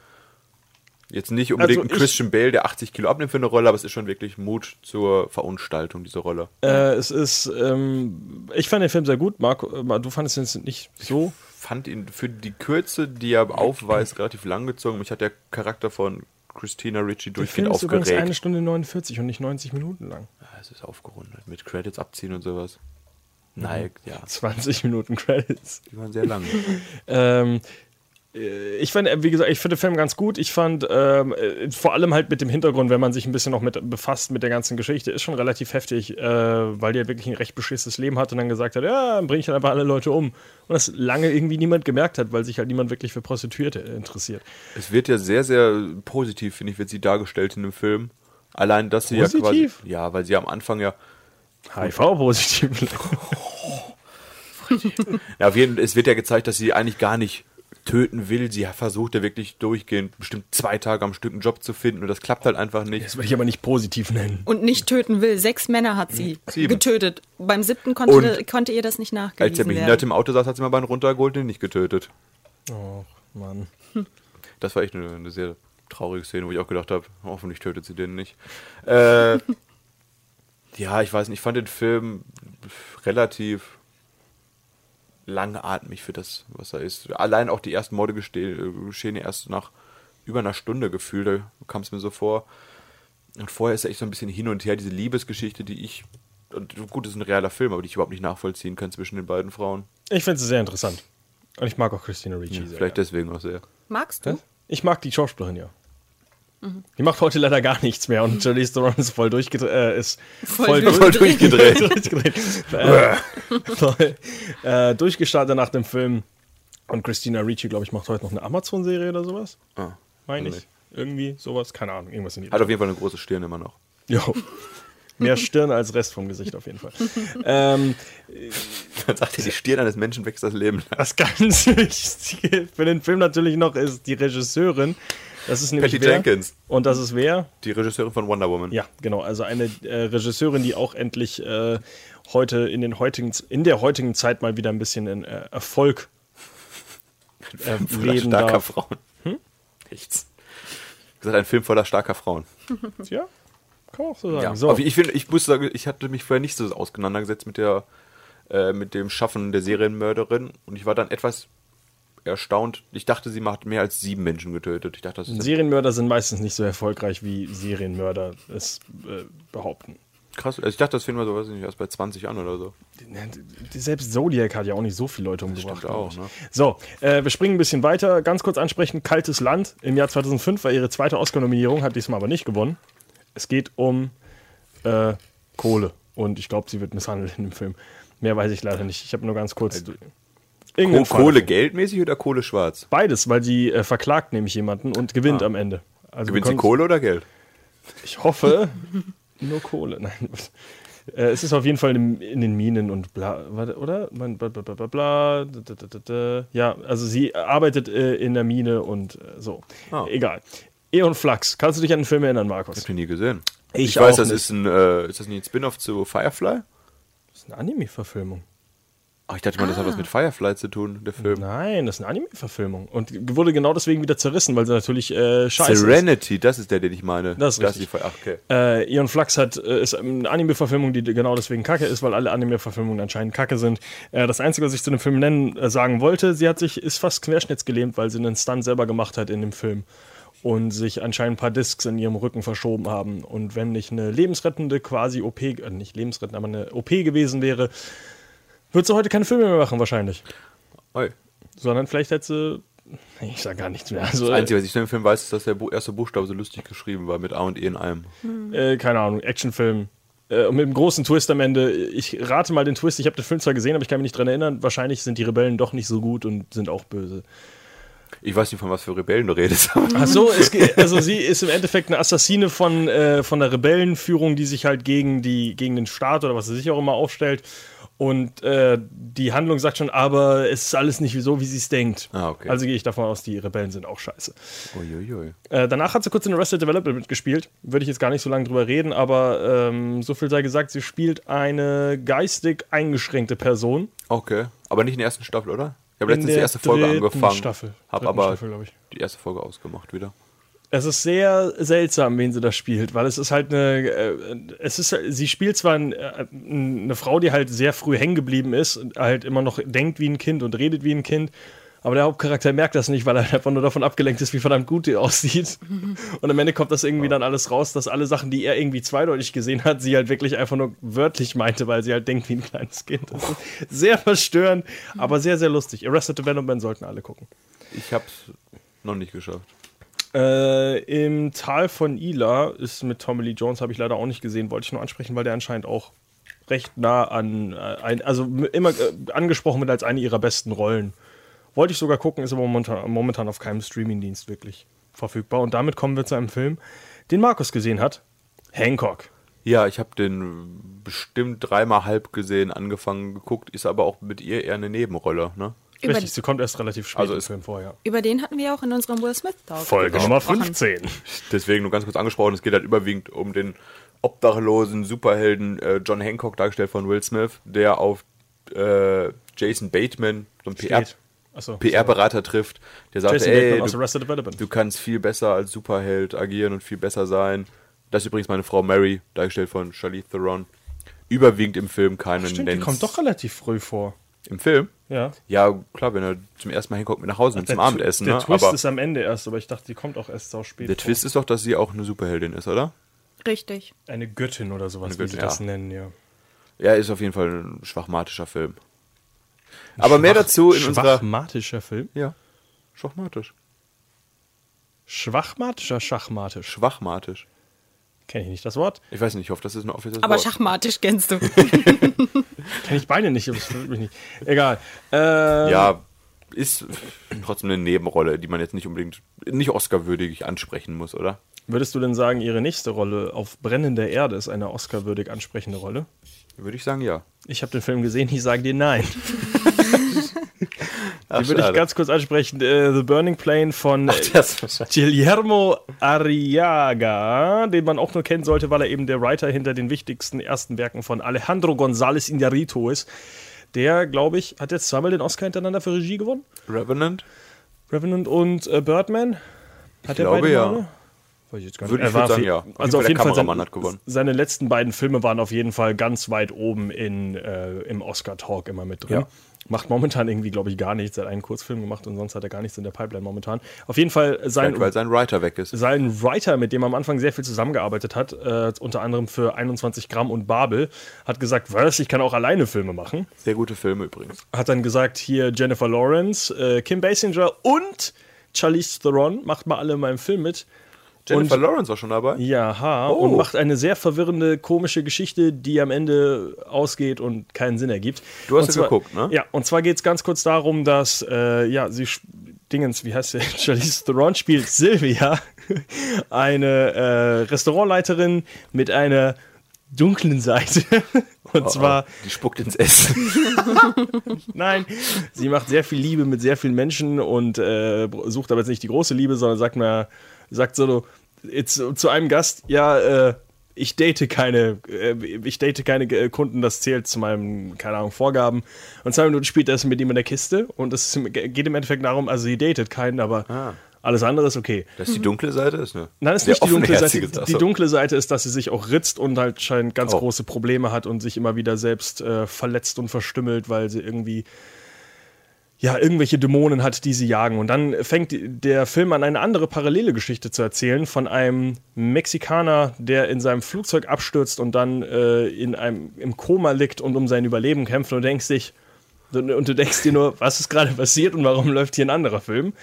jetzt nicht unbedingt Also ein ich- Christian Bale, der 80 Kilo abnimmt für eine Rolle, aber es ist schon wirklich Mut zur Verunstaltung, diese Rolle. Äh, es ist, ähm, ich fand den Film sehr gut. Marco, äh, du fandest ihn nicht so. Fand ihn für die Kürze, die er aufweist, relativ lang gezogen. Mich hat der Charakter von Christina Ricci Der Film durchgehend ist übrigens eine aufgeregt. Stunde 49 und nicht 90 Minuten lang. Ja, es ist aufgerundet. Mit Credits abziehen und sowas. Nein, ja, (laughs) 20 Minuten Credits. die waren sehr lang. (laughs) Ähm, äh, ich fand, äh, wie gesagt, ich finde den Film ganz gut. Ich fand ähm, äh, vor allem halt mit dem Hintergrund, wenn man sich ein bisschen noch mit befasst mit der ganzen Geschichte, ist schon relativ heftig, äh, weil der wirklich ein recht beschissenes Leben hat und dann gesagt hat, ja, dann bringe ich halt einfach alle Leute um. Und das lange irgendwie niemand gemerkt hat, weil sich halt niemand wirklich für Prostituierte interessiert. Es wird ja sehr, sehr positiv, finde ich, wird sie dargestellt in dem Film. Allein, dass sie ja quasi. Positiv? Ja, weil sie am Anfang ja HIV-positiv. (laughs) Ja, auf jeden, es wird ja gezeigt, dass sie eigentlich gar nicht töten will. Sie versucht ja wirklich durchgehend bestimmt zwei Tage am Stück einen Job zu finden und das klappt halt einfach nicht. Das würde ich aber nicht positiv nennen. Und nicht töten will. Sechs Männer hat sie Sieben. getötet. Beim siebten konnte, Und konnte ihr das nicht Als der nachgewiesen Behinderte werden. im Auto saß, hat sie mal Bein runtergeholt und ihn nicht getötet. Oh, Mann. Das war echt eine, eine sehr traurige Szene, wo ich auch gedacht habe, hoffentlich tötet sie den nicht. Äh, (laughs) ja, ich weiß nicht, ich fand den Film relativ langatmig für das, was er ist. Allein auch die ersten Morde geste- geschehen ja erst nach über einer Stunde gefühlt, da kam es mir so vor. Und vorher ist er echt so ein bisschen hin und her, diese Liebesgeschichte, die ich, und gut, das ist ein realer Film, aber die ich überhaupt nicht nachvollziehen kann zwischen den beiden Frauen. Ich finde es sehr interessant. Und ich mag auch Christina Ricci sehr. Vielleicht gern. deswegen auch sehr. Magst du? Ich mag die Schauspielerin, ja. Die macht heute leider gar nichts mehr und Charlize Theron ist voll durchgedreht. Äh, ist voll, durch- Voll durchgedreht. (laughs) durchgedreht. äh, voll, äh, durchgestartet nach dem Film. Und Christina Ricci, glaube ich, macht heute noch eine Amazon-Serie oder sowas. Ah, Meine ich. Irgendwie sowas. Keine Ahnung. Irgendwas in die Hat auf jeden Fall eine große Stirn immer noch. Jo. Mehr Stirn als Rest vom Gesicht auf jeden Fall. (laughs) ähm, Dann sagt er, die Stirn eines Menschen wächst das Leben lang. was ganz wichtig (laughs) für den Film natürlich noch ist die Regisseurin. Das ist nämlich Patty wer? Jenkins. Und das ist wer? Die Regisseurin von Wonder Woman. Ja, genau. Also eine äh, Regisseurin, die auch endlich äh, heute in den heutigen, in der heutigen Zeit mal wieder ein bisschen in äh, Erfolg äh, leben starker darf. Frauen. Nichts. Gesagt, ein Film voller starker Frauen. (laughs) Ja, kann man auch so sagen. Ja. So. Aber ich, finde, ich muss sagen, ich hatte mich vorher nicht so auseinandergesetzt mit der äh, mit dem Schaffen der Serienmörderin und ich war dann etwas erstaunt. Ich dachte, sie macht mehr als sieben Menschen getötet. Ich dachte, das Serienmörder sind meistens nicht so erfolgreich, wie Serienmörder es äh, behaupten. Krass. Also ich dachte, das finden wir so, weiß ich nicht, erst bei 20 an oder so. Selbst Zodiac hat ja auch nicht so viele Leute umgebracht. stimmt auch, ne? So, äh, wir springen ein bisschen weiter. Ganz kurz ansprechen: Kaltes Land im Jahr 2005 war ihre zweite Oscar-Nominierung, hat diesmal aber nicht gewonnen. Es geht um äh, Kohle. Und ich glaube, sie wird misshandelt in dem Film. Mehr weiß ich leider nicht. Ich habe nur ganz kurz. Ko Irgendeinen Fall Kohle davon. geldmäßig oder Kohle schwarz? Beides, weil sie äh, verklagt nämlich jemanden und gewinnt Ah. am Ende. Also Gewinnt sie Kohle oder Geld? Ich hoffe, (laughs) nur Kohle. Nein. Äh, es ist auf jeden Fall in, in den Minen und bla, oder? Bla, bla, bla, da, da, da. Ja, also sie arbeitet äh, in der Mine und äh, so. Ah. Egal. Eon Flux. Kannst du dich an den Film erinnern, Markus? Ich hab den nie gesehen. Ich Ich, weiß, das nicht. ist ein, äh, ist das nicht ein Spin-off zu Firefly? Das ist eine Anime-Verfilmung. Ach, ich dachte mal, das hat was mit Firefly zu tun, der Film. Nein, das ist eine Anime-Verfilmung. Und wurde genau deswegen wieder zerrissen, weil sie natürlich äh, scheiße ist. Serenity, das ist der, den ich meine. Das ist richtig. die Fire- Ach, okay. Äh, Ion Flux hat, äh, ist eine Anime-Verfilmung, die genau deswegen kacke ist, weil alle Anime-Verfilmungen anscheinend kacke sind. Äh, das Einzige, was ich zu dem Film nennen, äh, sagen wollte, sie hat sich, ist fast querschnittsgelähmt, weil sie einen Stunt selber gemacht hat in dem Film. Und sich anscheinend ein paar Discs in ihrem Rücken verschoben haben. Und wenn nicht eine lebensrettende quasi OP, äh, nicht lebensrettend, aber eine OP gewesen wäre, würde sie heute keine Filme mehr machen, wahrscheinlich. Oi. Sondern vielleicht hätte sie. Nee, Ich sag gar nichts mehr. Also, Das Einzige, was ich zu dem Film weiß, ist, dass der erste Buchstabe so lustig geschrieben war, mit A und E in einem. äh, keine Ahnung, Actionfilm. Äh, und mit einem großen Twist am Ende. Ich rate mal den Twist. Ich habe den Film zwar gesehen, aber ich kann mich nicht dran erinnern. Wahrscheinlich sind die Rebellen doch nicht so gut und sind auch böse. Ich weiß nicht, von was für Rebellen du redest. Ach so, es, also sie ist im Endeffekt eine Assassine von, äh, von der Rebellenführung, die sich halt gegen, die, gegen den Staat oder was sie sich auch immer aufstellt. Und äh, die Handlung sagt schon, aber es ist alles nicht so, wie sie es denkt. Ah, okay. Also gehe ich davon aus, die Rebellen sind auch scheiße. Uiuiui. Äh, danach hat sie kurz in Arrested Development mitgespielt. Würde ich jetzt gar nicht so lange drüber reden, aber ähm, so viel sei gesagt, sie spielt eine geistig eingeschränkte Person. Okay. Aber nicht in der ersten Staffel, oder? Ich habe letztens die erste Folge angefangen. Staffel. Hab Dritten aber Staffel, die erste Folge ausgemacht wieder. Es ist sehr seltsam, wen sie da spielt, weil es ist halt eine, äh, es ist, sie spielt zwar ein, äh, eine Frau, die halt sehr früh hängen geblieben ist, und halt immer noch denkt wie ein Kind und redet wie ein Kind, aber der Hauptcharakter merkt das nicht, weil er einfach nur davon abgelenkt ist, wie verdammt gut die aussieht. (laughs) Und am Ende kommt das irgendwie dann alles raus, dass alle Sachen, die er irgendwie zweideutig gesehen hat, sie halt wirklich einfach nur wörtlich meinte, weil sie halt denkt wie ein kleines Kind. Das ist sehr verstörend, aber sehr, sehr lustig. Arrested Development sollten alle gucken. Ich hab's noch nicht geschafft. Äh, Im Tal von Ila ist mit Tommy Lee Jones, habe ich leider auch nicht gesehen, wollte ich nur ansprechen, weil der anscheinend auch recht nah an, äh, ein, also immer äh, angesprochen wird als eine ihrer besten Rollen. Wollte ich sogar gucken, ist aber momentan, momentan auf keinem Streamingdienst wirklich verfügbar. Und damit kommen wir zu einem Film, den Markus gesehen hat: Hancock. Ja, ich habe den bestimmt dreimal halb gesehen, angefangen geguckt, ist aber auch mit ihr eher eine Nebenrolle, ne? Über, Richtig, sie kommt erst relativ spät Also im Film vorher. über den hatten wir auch in unserem Will Smith Talk Folge Nummer gesprochen. 15. Deswegen nur ganz kurz angesprochen, es geht halt überwiegend um den obdachlosen Superhelden äh, John Hancock, dargestellt von Will Smith, der auf äh, Jason Bateman, so ein PR Achso. PR-Berater trifft, der sagt, Jason ey, du, du kannst viel besser als Superheld agieren und viel besser sein. Das ist übrigens meine Frau Mary, dargestellt von Charlize Theron. Überwiegend im Film keinen Stimmt, die Nennens- kommt doch relativ früh vor. Im Film? Ja. Ja, klar, wenn er zum ersten Mal hinkommt mit nach Hause nimmt zum Abendessen. Der ne? Twist Aber ist am Ende erst, aber ich dachte, die kommt auch erst sau spät. der vor. Twist ist doch, dass sie auch eine Superheldin ist, oder? Richtig. Eine Göttin oder sowas, Eine wie sie Göttin, das ja. nennen, ja. Ja, ist auf jeden Fall ein schwachmatischer Film. Aber mehr dazu in unserer. Schwachmatischer Film? Ja, schwachmatisch. Schwachmatischer, schachmatisch. Schwachmatisch. Kenne ich nicht das Wort. Ich weiß nicht, ich hoffe, das ist ein offizielles Aber Wort. schachmatisch kennst du. (laughs) Kenne ich beide nicht, nicht. Egal. Ähm, Ja, ist trotzdem eine Nebenrolle, die man jetzt nicht unbedingt, nicht Oscar-würdig ansprechen muss, oder? Würdest du denn sagen, ihre nächste Rolle auf brennender Erde ist eine Oscar-würdig ansprechende Rolle? Würde ich sagen, ja. Ich habe den Film gesehen, ich sage dir nein. (laughs) Ach, Die würde ich ganz kurz ansprechen. Äh, The Burning Plane von Das, Guillermo Arriaga, den man auch nur kennen sollte, weil er eben der Writer hinter den wichtigsten ersten Werken von Alejandro González Iñárritu ist. Der, glaube ich, hat jetzt zweimal den Oscar hintereinander für Regie gewonnen. Revenant? Revenant und äh, Birdman. Hat er glaube, beide ja. Male? Weiß ich jetzt gar nicht. Würde Er ich sagen, auf je- ja. Auf jeden Also Fall auf der jeden Fall Kameramann sein, hat gewonnen. seine letzten beiden Filme waren auf jeden Fall ganz weit oben in, äh, im Oscar-Talk immer mit drin. Ja. Macht momentan irgendwie, glaube ich, gar nichts. Er hat einen Kurzfilm gemacht und sonst hat er gar nichts in der Pipeline momentan. Auf jeden Fall sein, Vielleicht, weil sein Writer weg ist. sein Writer, mit dem er am Anfang sehr viel zusammengearbeitet hat, äh, unter anderem für 21 Gramm und Babel, hat gesagt, was, ich kann auch alleine Filme machen. Sehr gute Filme übrigens. Hat dann gesagt, hier Jennifer Lawrence, äh, Kim Basinger und Charlize Theron, macht mal alle in meinem Film mit. Jennifer Und- Lawrence war schon dabei. Ja, ha, Oh. und macht eine sehr verwirrende, komische Geschichte, die am Ende ausgeht und keinen Sinn ergibt. Du hast und ja zwar, geguckt, ne? Ja, und zwar geht es ganz kurz darum, dass, äh, ja, sie, Dingens, wie heißt sie? (laughs) Charlize Theron spielt Sylvia, (laughs) eine äh, Restaurantleiterin mit einer dunklen Seite. (laughs) Und zwar, Die spuckt ins Essen. Nein, sie macht sehr viel Liebe mit sehr vielen Menschen und äh, sucht aber jetzt nicht die große Liebe, sondern sagt mal, sagt so jetzt zu einem Gast, ja, äh, ich date keine, äh, ich date keine äh, Kunden, das zählt zu meinem, keine Ahnung, Vorgaben. Und zwei Minuten später ist mit ihm in der Kiste und es geht im Endeffekt darum, also sie datet keinen, aber alles andere ist okay. Das ist die dunkle Seite? Ist eine Nein, das ist sehr nicht die dunkle Seite. offenherzige Die dunkle Seite ist, dass sie sich auch ritzt und halt scheint ganz Oh. große Probleme hat und sich immer wieder selbst äh, verletzt und verstümmelt, weil sie irgendwie ja irgendwelche Dämonen hat, die sie jagen. Und dann fängt der Film an, eine andere parallele Geschichte zu erzählen von einem Mexikaner, der in seinem Flugzeug abstürzt und dann äh, in einem im Koma liegt und um sein Überleben kämpft. Und du denkst dich und du denkst dir nur, was ist gerade passiert und warum läuft hier ein anderer Film?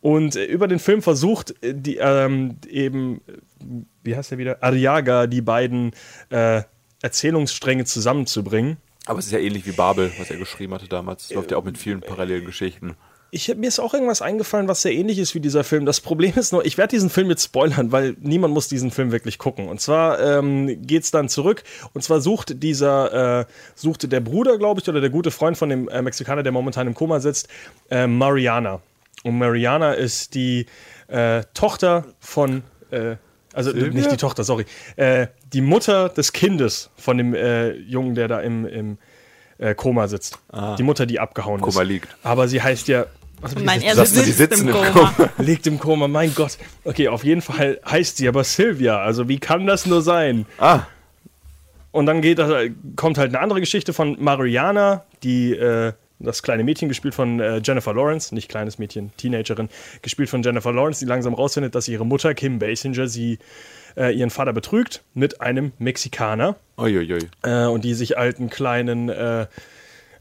Und äh, über den Film versucht äh, die ähm, eben, wie heißt er wieder, Arriaga, die beiden äh, Erzählungsstränge zusammenzubringen. Aber es ist ja ähnlich wie Babel, was er geschrieben hatte damals. Das läuft ja auch mit vielen parallelen Geschichten. Ich, mir ist auch irgendwas eingefallen, was sehr ähnlich ist wie dieser Film. Das Problem ist nur, ich werde diesen Film jetzt spoilern, weil niemand muss diesen Film wirklich gucken. Und zwar ähm, geht es dann zurück. Und zwar sucht dieser, äh, sucht der Bruder, glaube ich, oder der gute Freund von dem äh, Mexikaner, der momentan im Koma sitzt, äh, Mariana. Und Mariana ist die äh, Tochter von, also nicht die Tochter, sorry, äh, die Mutter des Kindes von dem äh, Jungen, der da im, im äh, Koma sitzt. Die Mutter, die abgehauen ist. Koma liegt. Aber sie heißt ja. Was ich Nein, jetzt er die sitzt sitzen im im Koma. (laughs) liegt im Koma, mein Gott. Okay, auf jeden Fall heißt sie aber Sylvia. Also wie kann das nur sein? Ah, Und dann geht, das- kommt halt eine andere Geschichte von Mariana, die äh, das kleine Mädchen gespielt von äh, Jennifer Lawrence, nicht kleines Mädchen, Teenagerin, gespielt von Jennifer Lawrence, die langsam rausfindet, dass ihre Mutter Kim Basinger sie äh, ihren Vater betrügt mit einem Mexikaner uiuiui. äh, und die sich alten kleinen äh,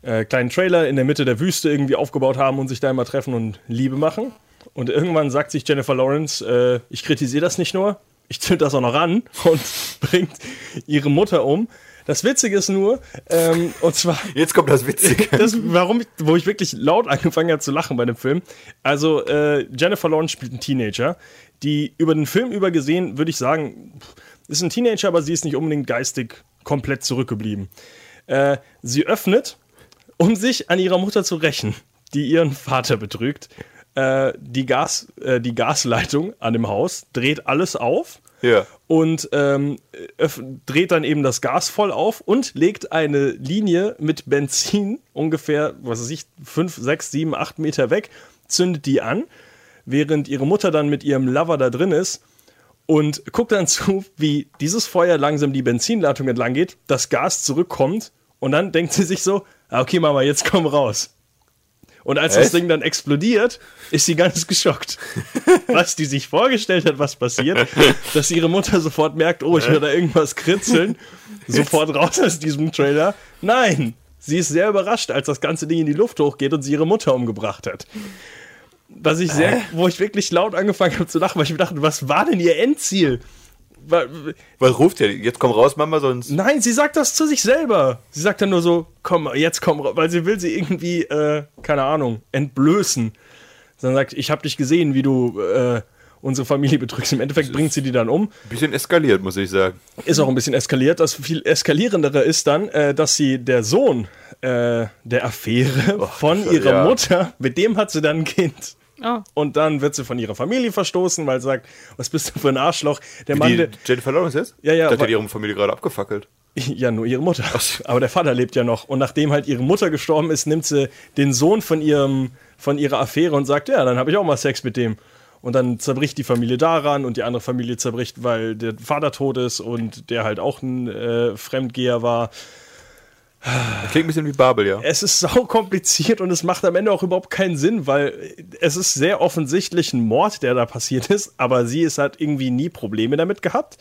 äh, kleinen Trailer in der Mitte der Wüste irgendwie aufgebaut haben und sich da immer treffen und Liebe machen. Und irgendwann sagt sich Jennifer Lawrence, äh, ich kritisiere das nicht nur, ich zünd das auch noch an und (laughs) bringt ihre Mutter um. Das Witzige ist nur, ähm, und zwar (laughs) Jetzt kommt das Witzige. (laughs) das, warum ich, wo ich wirklich laut angefangen habe zu lachen bei dem Film. Also äh, Jennifer Lawrence spielt einen Teenager, die über den Film über gesehen, würde ich sagen, ist ein Teenager, aber sie ist nicht unbedingt geistig komplett zurückgeblieben. Äh, sie öffnet, um sich an ihrer Mutter zu rächen, die ihren Vater betrügt, äh, die, Gas, äh, die Gasleitung an dem Haus, dreht alles auf Ja. und ähm, dreht dann eben das Gas voll auf und legt eine Linie mit Benzin ungefähr, was weiß ich, 5, 6, 7, 8 Meter weg, zündet die an, während ihre Mutter dann mit ihrem Lover da drin ist und guckt dann (laughs) zu, wie dieses Feuer langsam die Benzinleitung entlang geht, das Gas zurückkommt und dann denkt sie sich so, ah, okay Mama, jetzt komm raus. Und als das Echt? Ding dann explodiert, ist sie ganz geschockt. (laughs) Was die sich vorgestellt hat, was passiert, dass ihre Mutter sofort merkt, oh, ich höre da irgendwas kritzeln, sofort raus aus diesem Trailer. Nein, sie ist sehr überrascht, als das ganze Ding in die Luft hochgeht und sie ihre Mutter umgebracht hat. Was ich sehr, wo ich wirklich laut angefangen habe zu lachen, weil ich mir dachte, was war denn ihr Endziel? Wa- Was ruft ihr? Jetzt komm raus, Mama, sonst. Nein, sie sagt das zu sich selber. Sie sagt dann nur so, komm, jetzt komm, ra-" weil sie will sie irgendwie, äh, keine Ahnung, entblößen. Dann sagt, ich habe dich gesehen, wie du äh, unsere Familie betrügst. Im Endeffekt bringt sie die dann um. Bisschen eskaliert, muss ich sagen. Ist auch ein bisschen eskaliert. Das viel eskalierendere ist dann, äh, dass sie der Sohn äh, der Affäre von Gott, ihrer ja. Mutter, mit dem hat sie dann ein Kind. Oh. Und dann wird sie von ihrer Familie verstoßen, weil sie sagt, was bist du für ein Arschloch? Der Mann, Die der, Jennifer Lawrence jetzt? Ja, ja, Die hat ihre Familie gerade abgefackelt. Ja, nur ihre Mutter. Aber der Vater lebt ja noch. Und nachdem halt ihre Mutter gestorben ist, nimmt sie den Sohn von ihrem, von ihrer Affäre und sagt, ja, dann habe ich auch mal Sex mit dem. Und dann zerbricht die Familie daran und die andere Familie zerbricht, weil der Vater tot ist und der halt auch ein äh, Fremdgeher war. Das klingt ein bisschen wie Babel, ja. Es ist (laughs) sau kompliziert und es macht am Ende auch überhaupt keinen Sinn, weil es ist sehr offensichtlich ein Mord, der da passiert ist, aber sie ist halt irgendwie nie Probleme damit gehabt.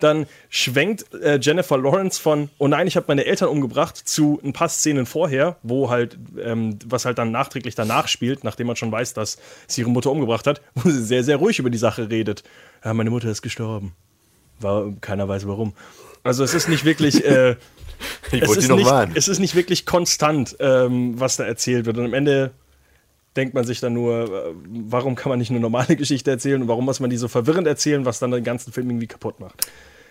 Dann schwenkt äh, Jennifer Lawrence von, oh nein, ich habe meine Eltern umgebracht, zu ein paar Szenen vorher, wo halt, ähm, was halt dann nachträglich danach spielt, nachdem man schon weiß, dass sie ihre Mutter umgebracht hat, wo sie sehr, sehr ruhig über die Sache redet. Ja, meine Mutter ist gestorben. War, keiner weiß warum. Also es ist nicht wirklich. Äh, (laughs) Ich es, wollte ist sie noch nicht, warnen. es ist nicht wirklich konstant, ähm, was da erzählt wird. Und am Ende denkt man sich dann nur, äh, warum kann man nicht eine normale (laughs) Geschichte erzählen und warum muss man die so verwirrend erzählen, was dann den ganzen Film irgendwie kaputt macht.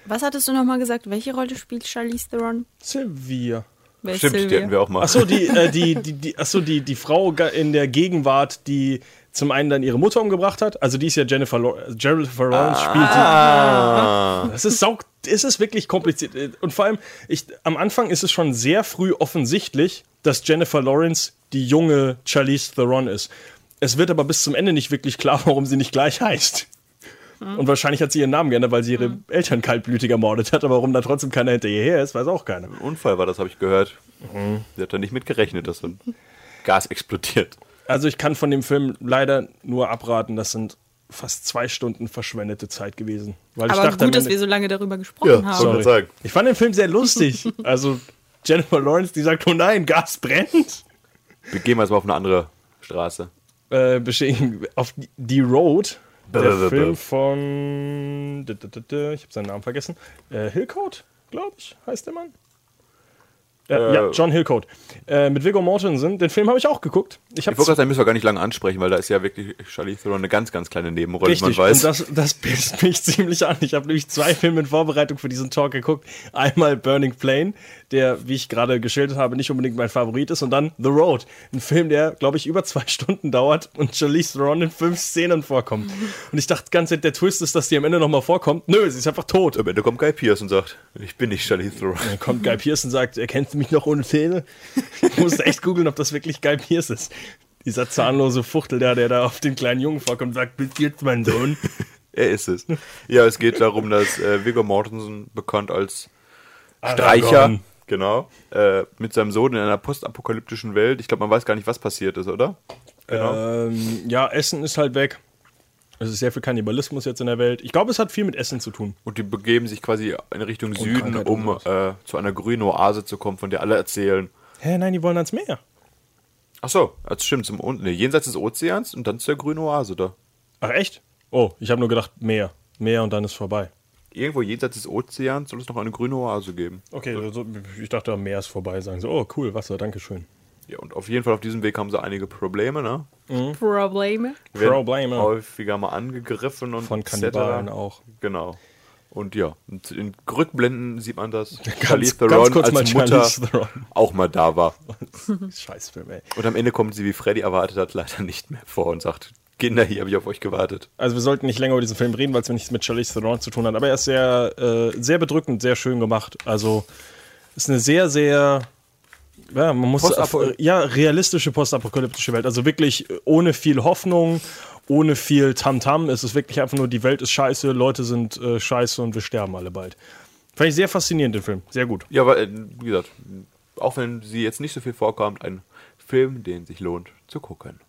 Was hattest du nochmal gesagt? Welche Rolle spielt Charlize Theron? Sylvia. Wer Stimmt, die Sylvia? hatten wir auch mal. Achso, die, äh, die, die, die, achso, die, die Frau in der Gegenwart, die zum einen dann ihre Mutter umgebracht hat. Also die ist ja Jennifer, Law Jennifer Lawrence spielt die. Ah. Es ist sau, es ist wirklich kompliziert. Und vor allem, ich, am Anfang ist es schon sehr früh offensichtlich, dass Jennifer Lawrence die junge Charlize Theron ist. Es wird aber bis zum Ende nicht wirklich klar, (laughs) warum sie nicht gleich heißt. Und wahrscheinlich hat sie ihren Namen geändert, weil sie ihre Eltern kaltblütig ermordet hat. Aber warum da trotzdem keiner hinterher ist, weiß auch keiner. Ein Unfall war das, habe ich gehört. Sie hat da nicht mit gerechnet, dass so ein Gas explodiert. Also ich kann von dem Film leider nur abraten. Das sind fast zwei Stunden verschwendete Zeit gewesen. Weil Aber ich dachte, gut, dass wir so lange darüber gesprochen haben. Sorry. Ich fand den Film sehr lustig. (laughs) Also Jennifer Lawrence, die sagt, oh nein, Gas brennt. Wir gehen mal auf eine andere Straße. Äh, bestehen auf die- Road. Der Blablabla. Film von, ich habe seinen Namen vergessen. Äh, Hillcoat, glaube ich, heißt der Mann. Äh, ja, John Hillcoat. Äh, mit Viggo Mortensen. Den Film habe ich auch geguckt. Ich wollte gerade sagen, müssen wir gar nicht lange ansprechen, weil da ist ja wirklich Charlize Theron eine ganz, ganz kleine Nebenrolle, wie man Richtig, weiß. und das, das pisst mich (laughs) ziemlich an. Ich habe nämlich zwei Filme in Vorbereitung für diesen Talk geguckt. Einmal Burning Plane, der, wie ich gerade geschildert habe, nicht unbedingt mein Favorit ist. Und dann The Road, ein Film, der, glaube ich, über zwei (laughs) Stunden dauert und Charlize Theron in fünf Szenen vorkommt. Und ich dachte ganz der Twist ist, dass die am Ende nochmal vorkommt. Nö, sie ist einfach tot. Am Ende kommt Guy Pearce und sagt, ich bin nicht Charlize Theron. Dann kommt Guy Pearce und sagt, erkennst du mich noch ohne Zähne? Ich musste echt googeln, ob das wirklich Guy Pearce ist. Dieser zahnlose Fuchtel da, der da auf den kleinen Jungen vorkommt und sagt, bist jetzt mein Sohn? (laughs) Er ist es. Ja, es geht darum, dass äh, Viggo Mortensen, bekannt als Streicher, Aragorn. genau, äh, mit seinem Sohn in einer postapokalyptischen Welt, ich glaube, man weiß gar nicht, was passiert ist, oder? Genau. Ähm, ja, Essen ist halt weg. Es ist sehr viel Kannibalismus jetzt in der Welt. Ich glaube, es hat viel mit Essen zu tun. Und die begeben sich quasi in Richtung Süden, um äh, zu einer grünen Oase zu kommen, von der alle erzählen. Hä, nein, die wollen ans Meer. Ach so, das stimmt, zum unten, nee, jenseits des Ozeans und dann zu der grünen Oase da. Ach, echt? Oh, ich habe nur gedacht, Meer. Meer und dann ist vorbei. Irgendwo jenseits des Ozeans soll es noch eine grüne Oase geben. Okay, also, ich dachte, Meer ist vorbei. Sagen sie, oh, cool, Wasser, danke schön. Ja, und auf jeden Fall auf diesem Weg haben sie einige Probleme, ne? Probleme. Werden Probleme. Häufiger mal angegriffen und Von. Kannibalen auch. Genau. Und ja, und in Rückblenden sieht man, dass (laughs) Ganz- Charlize ganz Theron kurz mal als Mutter Theron. auch mal da war. (laughs) Scheißfilm, ey. Und am Ende kommt sie, wie Freddy erwartet hat, leider nicht mehr vor und sagt, Kinder, hier habe ich auf euch gewartet. Also wir sollten nicht länger über diesen Film reden, weil es nichts mit Charlize Theron zu tun hat. Aber er ist sehr, äh, sehr bedrückend, sehr schön gemacht. Also ist eine sehr, sehr, ja, man muss äh, ja realistische postapokalyptische Welt. Also wirklich ohne viel Hoffnung, ohne viel Tamtam. Es ist wirklich einfach nur die Welt ist scheiße, Leute sind äh, scheiße und wir sterben alle bald. Fand ich sehr faszinierend den Film, sehr gut. Ja, aber äh, wie gesagt, auch wenn sie jetzt nicht so viel vorkommt, ein Film, den sich lohnt zu gucken.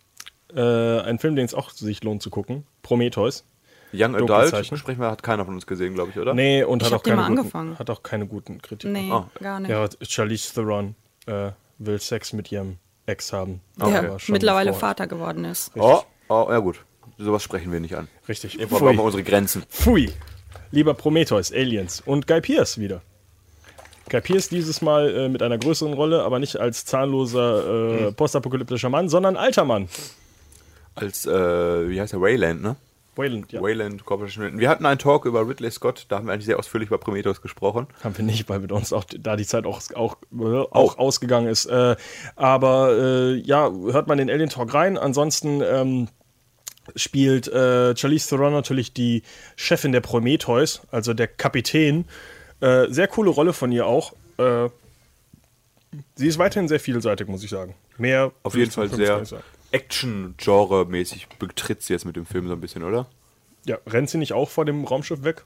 Äh, ein Film, den es auch sich lohnt zu gucken, Prometheus. Young Adult, sprechen wir, hat keiner von uns gesehen, glaube ich, oder? Nee, und Ich hat auch, keine guten, angefangen. hat auch keine guten Kritiken. Nee, Ah. gar nicht. Ja, Charlize Theron äh, will Sex mit ihrem Ex haben. der schon mittlerweile bevor- Vater geworden ist. Oh, oh, ja gut. Sowas sprechen wir nicht an. Richtig. Irgendwann brauchen wir Pfui. unsere Grenzen. Pfui. Lieber Prometheus, Aliens und Guy Pearce wieder. Guy Pearce dieses Mal äh, mit einer größeren Rolle, aber nicht als zahnloser äh, postapokalyptischer Mann, sondern alter Mann. Als, äh, wie heißt er, Wayland, ne? Wayland, ja. Wayland Corporation. Wir hatten einen Talk über Ridley Scott, da haben wir eigentlich sehr ausführlich über Prometheus gesprochen. Haben wir nicht, weil mit uns auch da die Zeit auch, auch, äh, auch ausgegangen ist. Äh, aber äh, ja, hört man den Alien Talk rein. Ansonsten ähm, spielt äh, Charlize Theron natürlich die Chefin der Prometheus, also der Kapitän. Äh, sehr coole Rolle von ihr auch. Äh, sie ist weiterhin sehr vielseitig, muss ich sagen. Mehr Auf jeden Fall sehr sagen. Action-Genre-mäßig betritt sie jetzt mit dem Film so ein bisschen, oder? Ja, rennt sie nicht auch vor dem Raumschiff weg?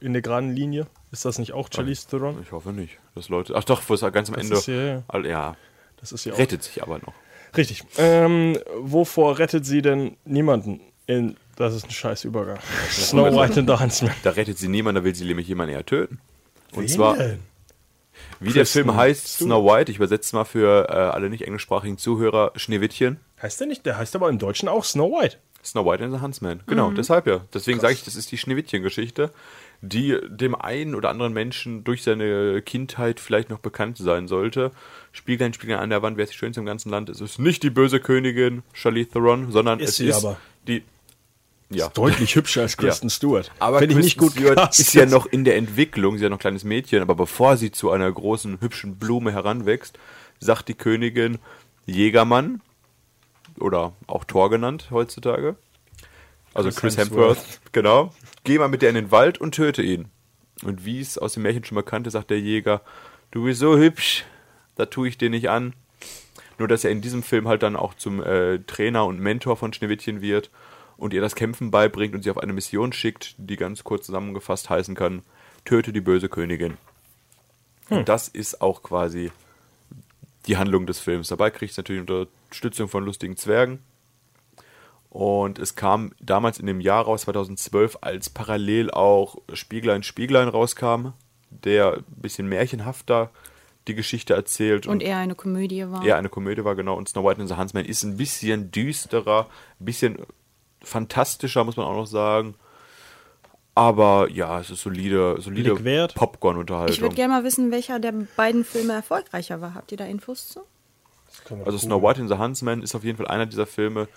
In der geraden Linie? Ist das nicht auch Charlize Theron? Ich hoffe nicht, dass Leute. Ach doch, wo es ganz am Das Ende. ist ja- ja. Ja, Das ist ja auch. rettet sich aber noch. Richtig. Ähm, wovor rettet sie denn niemanden? In, das ist ein scheiß Übergang. Snow White and the Huntsman. Da rettet sie niemand, da will sie nämlich jemanden eher töten. Und Wen zwar? Wie der Film heißt, Stewart. Snow White, ich übersetze mal für äh, alle nicht englischsprachigen Zuhörer, Schneewittchen. Heißt der nicht? Der heißt aber im Deutschen auch Snow White. Snow White and the Huntsman. Genau, deshalb ja. Deswegen sage ich, das ist die Schneewittchen-Geschichte, die dem einen oder anderen Menschen durch seine Kindheit vielleicht noch bekannt sein sollte. Spieglein, Spieglein an der Wand, wer ist die schönste im ganzen Land? Es ist nicht die böse Königin Charlize Theron, sondern Ist es sie ist aber. die. Ja. Deutlich hübscher als Kristen Stewart. Aber Finde ich nicht gut Kristen Stewart gecastet. ist ja noch in der Entwicklung, sie ist ja noch ein kleines Mädchen, aber bevor sie zu einer großen, hübschen Blume heranwächst, sagt die Königin Jägermann oder auch Thor genannt heutzutage. Also Chris Chris, Hemsworth. Hemsworth, genau. Geh mal mit der in den Wald und töte ihn. Und wie es aus dem Märchen schon bekannt ist, sagt der Jäger, du bist so hübsch, da tue ich dir nicht an. Nur, dass er in diesem Film halt dann auch zum äh, Trainer und Mentor von Schneewittchen wird und ihr das Kämpfen beibringt und sie auf eine Mission schickt, die ganz kurz zusammengefasst heißen kann, töte die böse Königin. Und das ist auch quasi die Handlung des Films. Dabei kriegt es natürlich Unterstützung von lustigen Zwergen. Und es kam damals in dem Jahr raus, 2012, als parallel auch Spieglein Spieglein rauskam, der ein bisschen märchenhafter die Geschichte erzählt Und eher eine Komödie war. eher eine Komödie war, genau. Und Snow White and the Huntsman ist ein bisschen düsterer, ein bisschen fantastischer, muss man auch noch sagen. Aber ja, es ist solide, solide. Popcorn-Unterhaltung. Ich würde gerne mal wissen, welcher der beiden Filme erfolgreicher war. Habt ihr da Infos zu? Also Snow White and the Huntsman ist auf jeden Fall einer dieser Filme,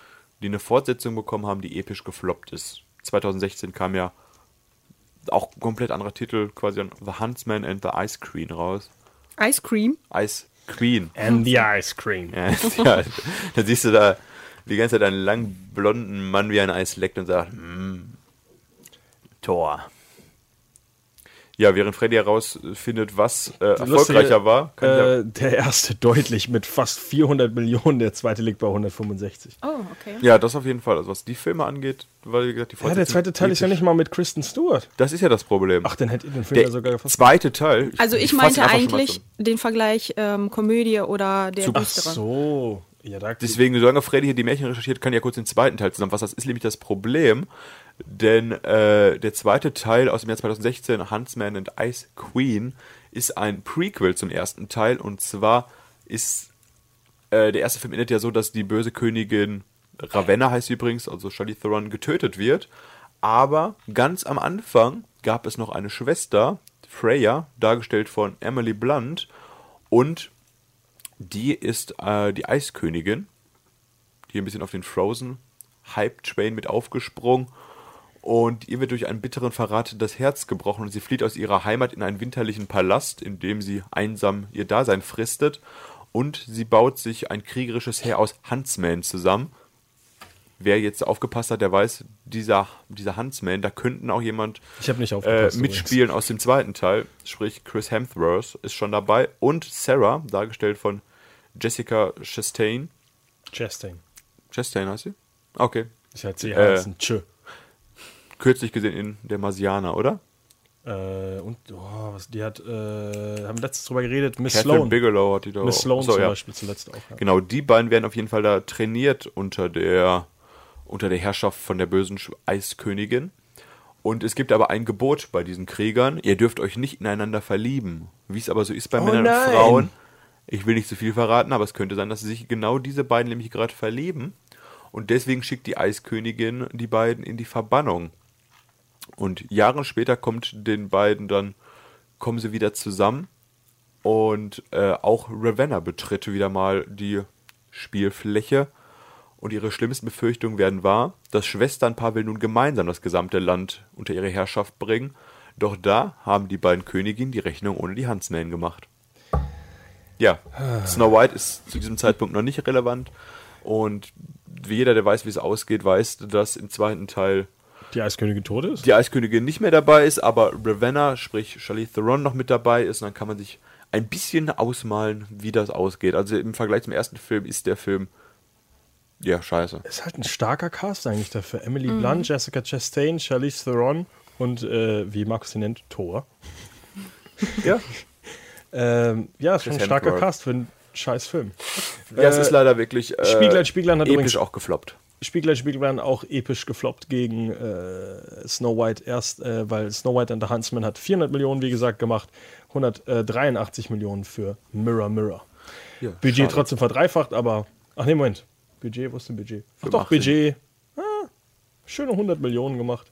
die eine Fortsetzung bekommen haben, die episch gefloppt ist. 2016 kam ja auch ein komplett anderer Titel, quasi an The Huntsman and the Ice Queen raus. Ice Cream. Ice Queen. And the Ice Cream. Ja, (laughs) ja, da siehst du da die ganze Zeit einen langen, blonden Mann wie ein Eis leckt und sagt, mm, Tor. Ja, während Freddy herausfindet, was äh, erfolgreicher war, kann ich ja, Äh, der erste deutlich mit fast 400 Millionen, der zweite liegt bei 165. Oh, okay. ja, das auf jeden Fall. Also was die Filme angeht, weil wie gesagt, die Ja, der Fortsetzung zweite Teil ist ja nicht mal mit Kristen Stewart. Das ist ja das Problem. Ach, dann hätte ich den Film der ja sogar fast. zweite Teil. Also ich fass meinte einfach schon mal eigentlich den Vergleich ähm, Komödie oder der Ach düstere. so. Ja, Deswegen, solange Freddy hier die Märchen recherchiert, kann ich ja kurz den zweiten Teil zusammenfassen. Das ist nämlich das Problem, denn äh, der zweite Teil aus dem Jahr 2016, Huntsman and Ice Queen, ist ein Prequel zum ersten Teil und zwar ist äh, der erste Film endet ja so, dass die böse Königin Ravenna heißt sie übrigens, also Charlize Theron, getötet wird. Aber ganz am Anfang gab es noch eine Schwester, Freya, dargestellt von Emily Blunt, und die ist äh, die Eiskönigin. Hier ein bisschen auf den Frozen Hype Train mit aufgesprungen. Und ihr wird durch einen bitteren Verrat das Herz gebrochen und sie flieht aus ihrer Heimat in einen winterlichen Palast, in dem sie einsam ihr Dasein fristet. Und sie baut sich ein kriegerisches Heer aus Huntsmen zusammen. Wer jetzt aufgepasst hat, der weiß, dieser, dieser Huntsman, da könnten auch jemand äh, mitspielen aus dem zweiten Teil. Sprich, Chris Hemsworth ist schon dabei. Und Sarah, dargestellt von Jessica Chastain. Chastain. Chastain heißt sie? Okay. Ich hatte sie Äh. heißen. Tschö. Kürzlich gesehen in Der Marsianer, oder? Äh, und, oh, was, die hat, äh, haben letztens drüber geredet, Miss Catherine Sloan. Bigelow hat die da Miss auch- Sloan Achso, zum ja. Beispiel zuletzt auch. Ja. Genau, die beiden werden auf jeden Fall da trainiert unter der, unter der Herrschaft von der bösen Eiskönigin. Und es gibt aber ein Gebot bei diesen Kriegern, ihr dürft euch nicht ineinander verlieben. Wie es aber so ist bei Oh Männern nein. und Frauen. Ich will nicht zu viel verraten, aber es könnte sein, dass sie sich genau diese beiden nämlich gerade verlieben. Und deswegen schickt die Eiskönigin die beiden in die Verbannung. Und Jahre später kommt den beiden dann, kommen sie wieder zusammen. Und äh, auch Ravenna betritt wieder mal die Spielfläche. Und ihre schlimmsten Befürchtungen werden wahr. Das Schwesternpaar will nun gemeinsam das gesamte Land unter ihre Herrschaft bringen. Doch da haben die beiden Königinnen die Rechnung ohne die Huntsmen gemacht. Ja, Snow White ist zu diesem Zeitpunkt noch nicht relevant. Und wie jeder, der weiß, wie es ausgeht, weiß, dass im zweiten Teil Die Eiskönigin tot ist? die Eiskönigin nicht mehr dabei ist, aber Ravenna, sprich Charlize Theron, noch mit dabei ist. Und dann kann man sich ein bisschen ausmalen, wie das ausgeht. Also im Vergleich zum ersten Film ist der Film ja scheiße. Ist halt ein starker Cast eigentlich dafür. Emily Blunt, Jessica Chastain, Charlize Theron und, äh, wie Markus sie nennt, Thor. (laughs) Ja. Ähm, ja, ist schon ein starker Hemsworth. Cast für einen scheiß Film. Ja, es ist leider wirklich äh, Spieglein, Spieglein hat episch übrigens auch gefloppt. Spieglein, Spieglein auch episch gefloppt gegen äh, Snow White erst, äh, weil Snow White and the Huntsman hat 400 Millionen, wie gesagt, gemacht, 183 Millionen für Mirror Mirror. Ja, Budget schade. trotzdem verdreifacht, aber, ach nee, Moment, Budget, wo ist denn Budget? Ach doch, 85. Budget, ah, schöne 100 Millionen gemacht.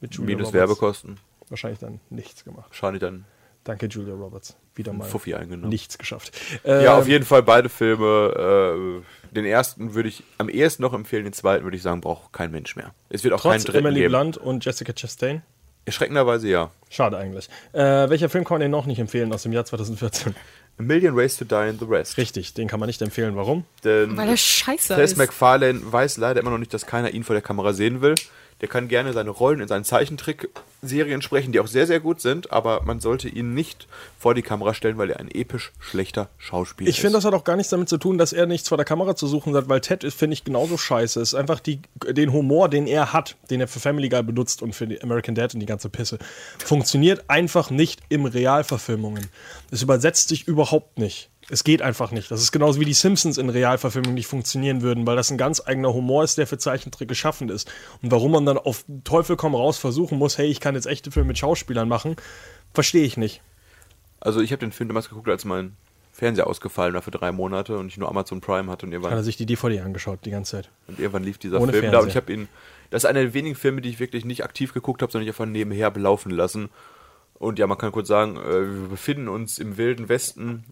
Minus Roberts. Werbekosten. Wahrscheinlich dann nichts gemacht. Wahrscheinlich dann Danke, Julia Roberts. Wieder mal Fuffi eingenommen. nichts geschafft. Ja, Ähm, auf jeden Fall beide Filme. Äh, den ersten würde ich am ehesten noch empfehlen, den zweiten würde ich sagen, braucht kein Mensch mehr. Es wird auch keinen Trotz dritten Emily geben. Blunt und Jessica Chastain. Erschreckenderweise ja. Schade eigentlich. Äh, welcher Film kann man denn noch nicht empfehlen aus dem Jahr 2014? A Million Ways to Die in the Rest. Richtig, den kann man nicht empfehlen. Warum? Denn Weil er scheiße Tess ist. MacFarlane weiß leider immer noch nicht, dass keiner ihn vor der Kamera sehen will. Der kann gerne seine Rollen in seinen Zeichentrickserien sprechen, die auch sehr, sehr gut sind, aber man sollte ihn nicht vor die Kamera stellen, weil er ein episch schlechter Schauspieler Ich ist. finde, das hat auch gar nichts damit zu tun, dass er nichts vor der Kamera zu suchen hat, weil Ted ist, finde ich, genauso scheiße. Es ist einfach die, den Humor, den er hat, den er für Family Guy benutzt und für die American Dad und die ganze Pisse, funktioniert einfach nicht im Realverfilmungen. Es übersetzt sich überhaupt nicht. Es geht einfach nicht. Das ist genauso wie die Simpsons in Realverfilmungen nicht funktionieren würden, weil das ein ganz eigener Humor ist, der für Zeichentrick geschaffen ist. Und warum man dann auf Teufel komm raus versuchen muss, hey, ich kann jetzt echte Filme mit Schauspielern machen, verstehe ich nicht. Also ich habe den Film damals geguckt, als mein Fernseher ausgefallen war für drei Monate und ich nur Amazon Prime hatte und Hat er irgendwann, sich die DVD angeschaut die ganze Zeit. und irgendwann lief dieser Ohne Film da und Fernseher. ich habe ihn. Das ist einer der wenigen Filme, die ich wirklich nicht aktiv geguckt habe, sondern ich einfach nebenher belaufen lassen. Und ja, man kann kurz sagen, äh, wir befinden uns im wilden Westen.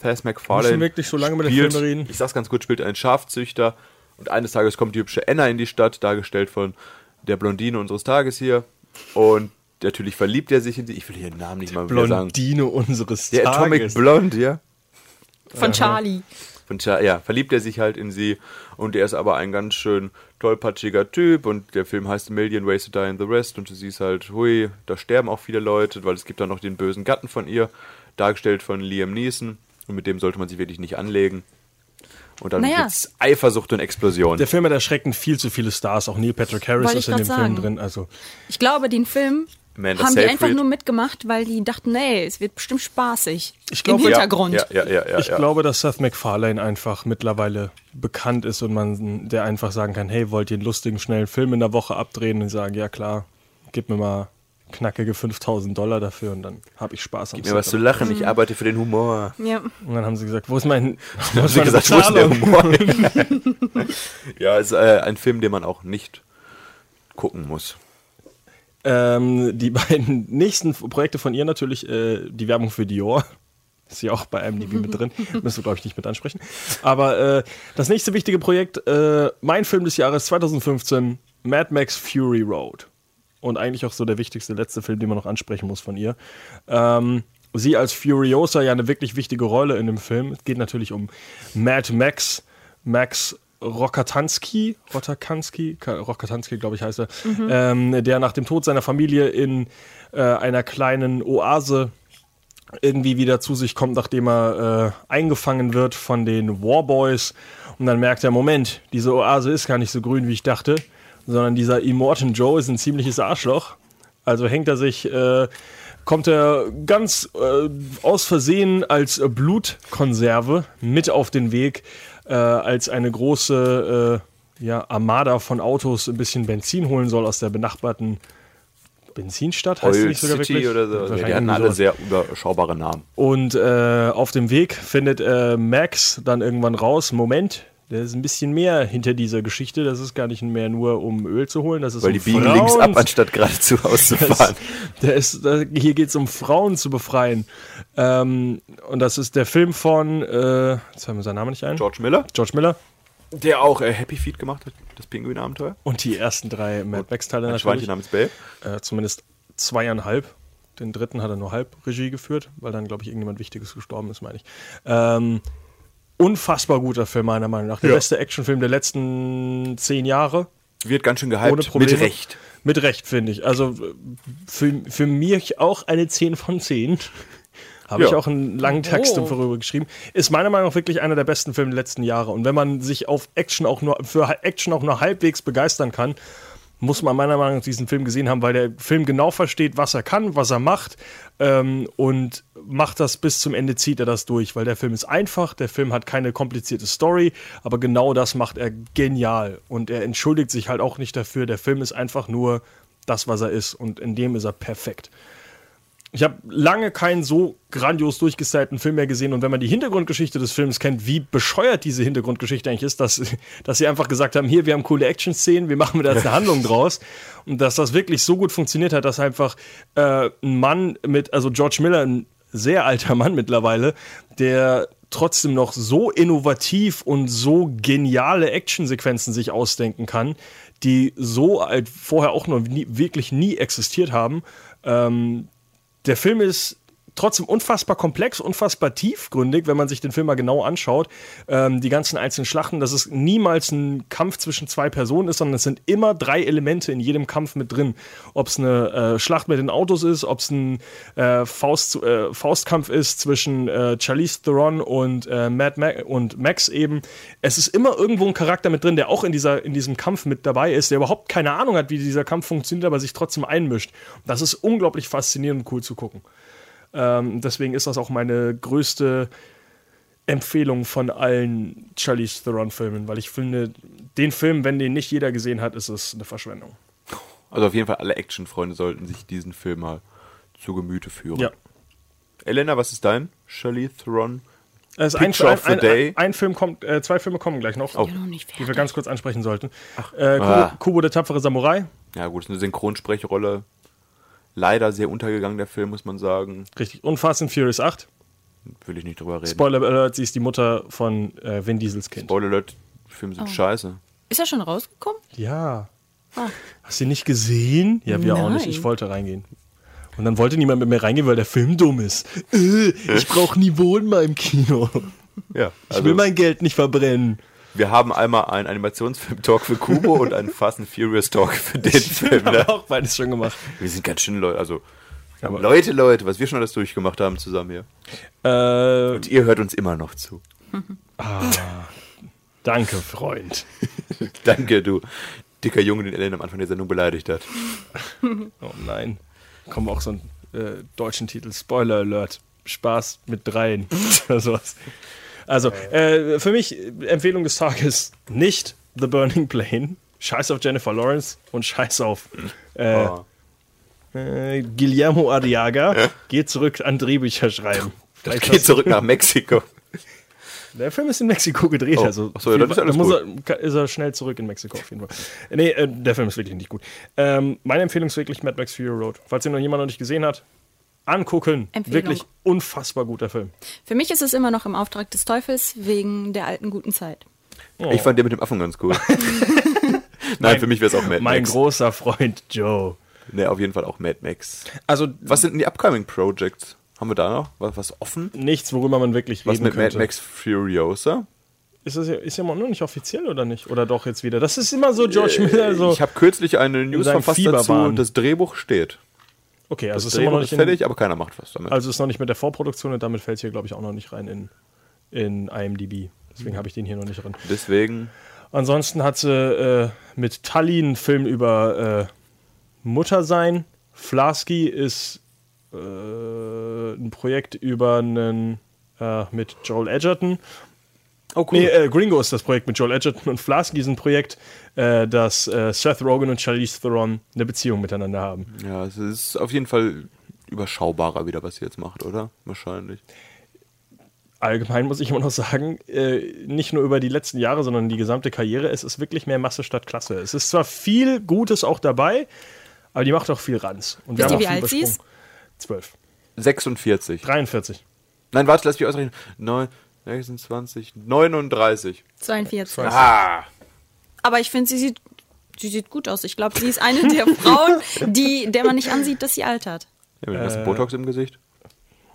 Thess MacFarlane. Wir wirklich so lange mit den spielt- Filmen reden? Ich sag's ganz kurz, spielt einen Schafzüchter und eines Tages kommt die hübsche Anna in die Stadt, dargestellt von der Blondine unseres Tages hier. Und natürlich verliebt er sich in sie. Ich will ihren Namen nicht mal mehr sagen. Blondine unseres Der Tages. Atomic Blonde, ja. Von Charlie. Und ja, ja, verliebt er sich halt in sie und er ist aber ein ganz schön tollpatschiger Typ und der Film heißt A Million Ways to Die in the Rest und du siehst halt, hui, da sterben auch viele Leute, weil es gibt dann noch den bösen Gatten von ihr, dargestellt von Liam Neeson und mit dem sollte man sich wirklich nicht anlegen. Und dann Naja. gibt's Eifersucht und Explosion. Der Film hat erschreckend viel zu viele Stars. Auch Neil Patrick Harris Wollte ist in dem grad Film sagen. drin. Also Ich glaube, den Film Amanda haben die Seyfried. einfach nur mitgemacht, weil die dachten, nee, es wird bestimmt spaßig. Ich glaube, Im ja, Hintergrund. Ja, ja, ja, ja, ich ja. glaube, dass Seth MacFarlane einfach mittlerweile bekannt ist und man der einfach sagen kann, hey, wollt ihr einen lustigen, schnellen Film in der Woche abdrehen? Und sagen, ja klar, gib mir mal knackige 5000 Dollar dafür und dann habe ich Spaß am Gib mir was zu lachen, ich arbeite für den Humor. Ja. Und dann haben sie gesagt, wo ist mein (laughs) wo Haben ist gesagt, wo ist der? Humor? (laughs) ja, ist äh, ein Film, den man auch nicht gucken muss. Ähm, die (laughs) beiden nächsten Projekte von ihr natürlich äh, die Werbung für Dior. Ist ja auch bei IMDb mit drin. Müssen wir, glaube ich, nicht mit ansprechen. Aber äh, das nächste wichtige Projekt, äh, mein Film des Jahres 2015, Mad Max Fury Road. Und eigentlich auch so der wichtigste letzte Film, den man noch ansprechen muss von ihr. Ähm, sie als Furiosa ja eine wirklich wichtige Rolle in dem Film. Es geht natürlich um Mad Max, Max Rokatanski, Rotakanski, Ka- Rokatanski, glaube ich, heißt er, ähm, der nach dem Tod seiner Familie in äh, einer kleinen Oase irgendwie wieder zu sich kommt, nachdem er äh, eingefangen wird von den Warboys. Und dann merkt er, Moment, diese Oase ist gar nicht so grün, wie ich dachte, sondern dieser Immortan Joe ist ein ziemliches Arschloch. Also hängt er sich, äh, kommt er ganz äh, aus Versehen als Blutkonserve mit auf den Weg, äh, als eine große äh, ja, Armada von Autos ein bisschen Benzin holen soll aus der benachbarten Benzinstadt, heißt die Oil nicht sogar City wirklich? oder so. Wahrscheinlich Die hatten alle sehr überschaubare Namen. Und äh, auf dem Weg findet äh, Max dann irgendwann raus, Moment, da ist ein bisschen mehr hinter dieser Geschichte. Das ist gar nicht mehr nur, um Öl zu holen. Das ist Weil um die biegen Frauen links ab, anstatt geradezu auszufahren. (laughs) das, der ist, da, hier geht es um Frauen zu befreien. Ähm, und das ist der Film von, äh, jetzt haben wir seinen Namen nicht ein. George Miller, George Miller. der auch äh, Happy Feet gemacht hat, das Pinguin-Abenteuer. Und die ersten drei Mad Max-Teile Ein natürlich. Schweinchen namens Bell. Äh, zumindest zweieinhalb. Den dritten hat er nur halb Regie geführt, weil dann, glaube ich, irgendjemand Wichtiges gestorben ist, meine ich. Ähm, unfassbar guter Film, meiner Meinung nach. Der Ja. beste Actionfilm der letzten zehn Jahre. Wird ganz schön Ohne gehypt, Probleme. mit Recht. Mit Recht, finde ich. Also für, für mich auch eine 10 von 10. (laughs) Habe Ja. ich auch einen langen Text Oh. darüber geschrieben. Ist meiner Meinung nach wirklich einer der besten Filme der letzten Jahre. Und wenn man sich auf Action auch nur für Action auch nur halbwegs begeistern kann, muss man meiner Meinung nach diesen Film gesehen haben, weil der Film genau versteht, was er kann, was er macht ähm, und macht das bis zum Ende, zieht er das durch, weil der Film ist einfach, der Film hat keine komplizierte Story, aber genau das macht er genial und er entschuldigt sich halt auch nicht dafür, der Film ist einfach nur das, was er ist und in dem ist er perfekt. Ich habe lange keinen so grandios durchgestylten Film mehr gesehen und wenn man die Hintergrundgeschichte des Films kennt, wie bescheuert diese Hintergrundgeschichte eigentlich ist, dass, (laughs) dass sie einfach gesagt haben, hier, wir haben coole Action-Szenen, wir machen da jetzt eine Handlung draus und dass das wirklich so gut funktioniert hat, dass einfach äh, ein Mann mit, also George Miller, ein sehr alter Mann mittlerweile, der trotzdem noch so innovativ und so geniale Actionsequenzen sich ausdenken kann, die so halt vorher auch noch nie, wirklich nie existiert haben. Ähm, der Film ist trotzdem unfassbar komplex, unfassbar tiefgründig, wenn man sich den Film mal genau anschaut. Ähm, die ganzen einzelnen Schlachten, dass es niemals ein Kampf zwischen zwei Personen ist, sondern es sind immer drei Elemente in jedem Kampf mit drin. Ob es eine äh, Schlacht mit den Autos ist, ob es ein äh, Faust, äh, Faustkampf ist zwischen äh, Charlize Theron und, äh, Matt Ma und Max eben. Es ist immer irgendwo ein Charakter mit drin, der auch in, dieser, in diesem Kampf mit dabei ist, der überhaupt keine Ahnung hat, wie dieser Kampf funktioniert, aber sich trotzdem einmischt. Das ist unglaublich faszinierend und cool zu gucken. Ähm, deswegen ist das auch meine größte Empfehlung von allen Charlize Theron-Filmen, weil ich finde, den Film, wenn den nicht jeder gesehen hat, ist es eine Verschwendung. Also auf jeden Fall alle Actionfreunde sollten sich diesen Film mal zu Gemüte führen. Ja. Elena, was ist dein Charlize Theron? Es ist ein, ein, of the ein, Day. ein, ein Film kommt, äh, zwei Filme kommen gleich noch, Oh. Die wir ganz kurz ansprechen sollten. Äh, Kubo, Ah. Kubo der tapfere Samurai, Ja gut, ist eine Synchronsprechrolle. Leider sehr untergegangen, der Film, muss man sagen. richtig. Und Fast and Furious 8. Will ich nicht drüber reden. Spoiler Alert, sie ist die Mutter von äh, Vin Diesels Kind. Spoiler Alert, die Filme Oh. sind scheiße. Ist er schon rausgekommen? Ja. Hast du ihn nicht gesehen? Ja, wir auch nicht. Nein. Ich wollte reingehen. Und dann wollte niemand mit mir reingehen, weil der Film dumm ist. Äh, ich brauche Niveau in meinem Kino. Ja, Ich will mein Geld nicht verbrennen. Wir haben einmal einen Animationsfilm-Talk für Kubo und einen Fast and Furious-Talk für den Film. Haben Ne? wir auch beides schon gemacht. Wir sind ganz schön Leute, also Aber- Leute, Leute, was wir schon alles durchgemacht haben zusammen hier. Äh, Und ihr hört uns immer noch zu. (laughs) danke, Freund. (laughs) Danke, du dicker Junge, den Ellen am Anfang der Sendung beleidigt hat. (laughs) Oh nein. Kommen auch so einen äh, deutschen Titel. Spoiler Alert. Spaß mit dreien. Oder sowas. Also, äh, für mich äh, Empfehlung des Tages nicht The Burning Plane. Scheiß auf Jennifer Lawrence und scheiß auf äh, Oh. äh, Guillermo Arriaga. Geht zurück an Drehbücher schreiben. (laughs) Das Vielleicht geht hast- zurück nach Mexiko. (laughs) Der Film ist in Mexiko gedreht, Oh, also ach so, ja, dann ist alles muss er, ist er schnell zurück in Mexiko auf jeden Fall. Nee, äh, der Film ist wirklich nicht gut. Ähm, meine Empfehlung ist wirklich Mad Max Fury Road. Falls ihn noch jemand noch nicht gesehen hat, angucken. Empfehlung. Wirklich unfassbar guter Film. Für mich ist es immer noch im Auftrag des Teufels wegen der alten guten Zeit. Oh. Ich fand den mit dem Affen ganz cool. (laughs) Nein, für mich wäre es auch Mad mein Max. großer Freund Joe. Ne, auf jeden Fall auch Mad Max. Also Was sind denn die upcoming Projects? Haben wir da noch was, was offen? nichts, worüber man wirklich Was reden mit könnte. Mad Max Furiosa? Ist das ja, ist ja noch nicht offiziell oder nicht? Oder doch jetzt wieder? Das ist immer so George Miller. So. Ich habe kürzlich eine News verfasst dazu, Fieberwahn. das Drehbuch steht. Okay, also Das ist immer noch Drehbuch nicht in, fertig, aber keiner macht was damit. Also ist noch nicht mit der Vorproduktion und damit fällt es hier, glaube ich, auch noch nicht rein in, in IMDb. Deswegen habe ich den hier noch nicht drin. Deswegen, Ansonsten hat sie äh, mit Tully einen Film über äh, Muttersein. Flasky ist äh, ein Projekt über einen äh, mit Joel Edgerton. Oh Nee, äh, Gringo ist das Projekt mit Joel Edgerton und Flasky ist ein Projekt, äh, dass äh, Seth Rogen und Charlize Theron eine Beziehung miteinander haben. Ja, es ist auf jeden Fall überschaubarer wieder, was sie jetzt macht, oder? Wahrscheinlich. allgemein muss ich immer noch sagen, äh, nicht nur über die letzten Jahre, sondern die gesamte Karriere, es ist wirklich mehr Masse statt Klasse. Es ist zwar viel Gutes auch dabei, aber die macht auch viel Ranz. Und Wisst haben ihr, auch wie alt sie ist? übersprungen. Zwölf. 46. 43. Nein, warte, lass mich ausrechnen. 9, 26, 39. 42. Ah! Aber ich finde, sie sieht, sie sieht gut aus. Ich glaube, sie ist eine der (laughs) Frauen, die, der man nicht ansieht, dass sie altert. Ja, mit äh, Botox im Gesicht.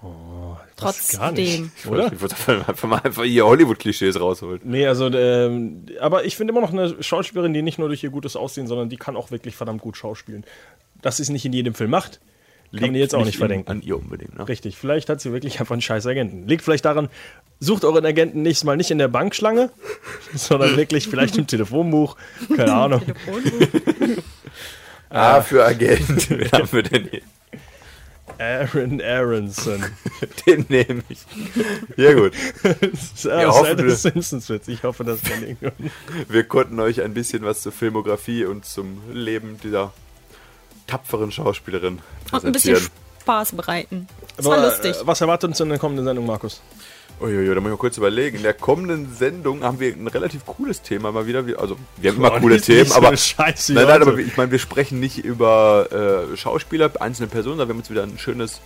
nicht. Trotzdem. Oder? Ich wollte einfach mal einfach hier Hollywood-Klischees rausholen. Nee, also, ähm, aber ich finde immer noch eine Schauspielerin, die nicht nur durch ihr gutes Aussehen, sondern die kann auch wirklich verdammt gut schauspielen. Dass sie es nicht in jedem Film macht, kann man ihr jetzt auch nicht verdenken. An ihr unbedingt, ne? Richtig, vielleicht hat sie wirklich einfach einen scheiß Agenten. Liegt vielleicht daran, sucht euren Agenten nächstes Mal nicht in der Bankschlange, sondern wirklich vielleicht im Telefonbuch. Keine (laughs) Ahnung. Ah, für Agent. (laughs) Wen haben wir denn hier? Aaron Aronson. (laughs) Den nehme ich. Ja, gut. das ist Wir hoffen, wir- Simpsons-Witz. Ich hoffe, dass dann irgendwann. Wir konnten euch ein bisschen was zur Filmografie und zum Leben dieser tapferen Schauspielerin Und ein bisschen präsentieren. Spaß bereiten. Das war Aber, lustig. äh, Was erwartet uns in der kommenden Sendung, Markus? Uiuiui, da muss ich mal kurz überlegen. In der kommenden Sendung haben wir ein relativ cooles Thema mal wieder. Wir- Also, wir haben immer Boah, coole Themen, so aber. Scheiße nein, nein, aber ich meine, wir sprechen nicht über äh, Schauspieler, einzelne Personen, sondern wir haben uns wieder ein schönes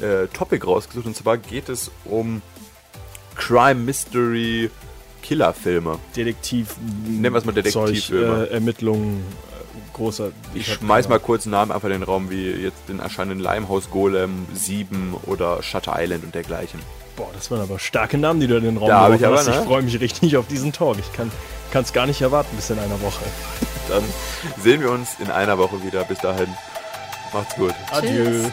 äh, Topic rausgesucht. Und zwar geht es um Crime, Mystery, Killerfilme. Detektiv. Nennen wir es mal Detektivfilme. Äh, Ermittlungen. Äh, großer. Ich hab schmeiß mal kurz einen Namen einfach in den Raum, wie jetzt den erscheinenden Limehouse Golem, Sieben oder Shutter Island und dergleichen. Boah, das waren aber starke Namen, die du in den Raum ich geworfen aber, hast. Ich ne? freue mich richtig auf diesen Talk. Ich kann es gar nicht erwarten bis in einer Woche. Dann sehen wir uns in einer Woche wieder. Bis dahin, macht's gut. Adieu.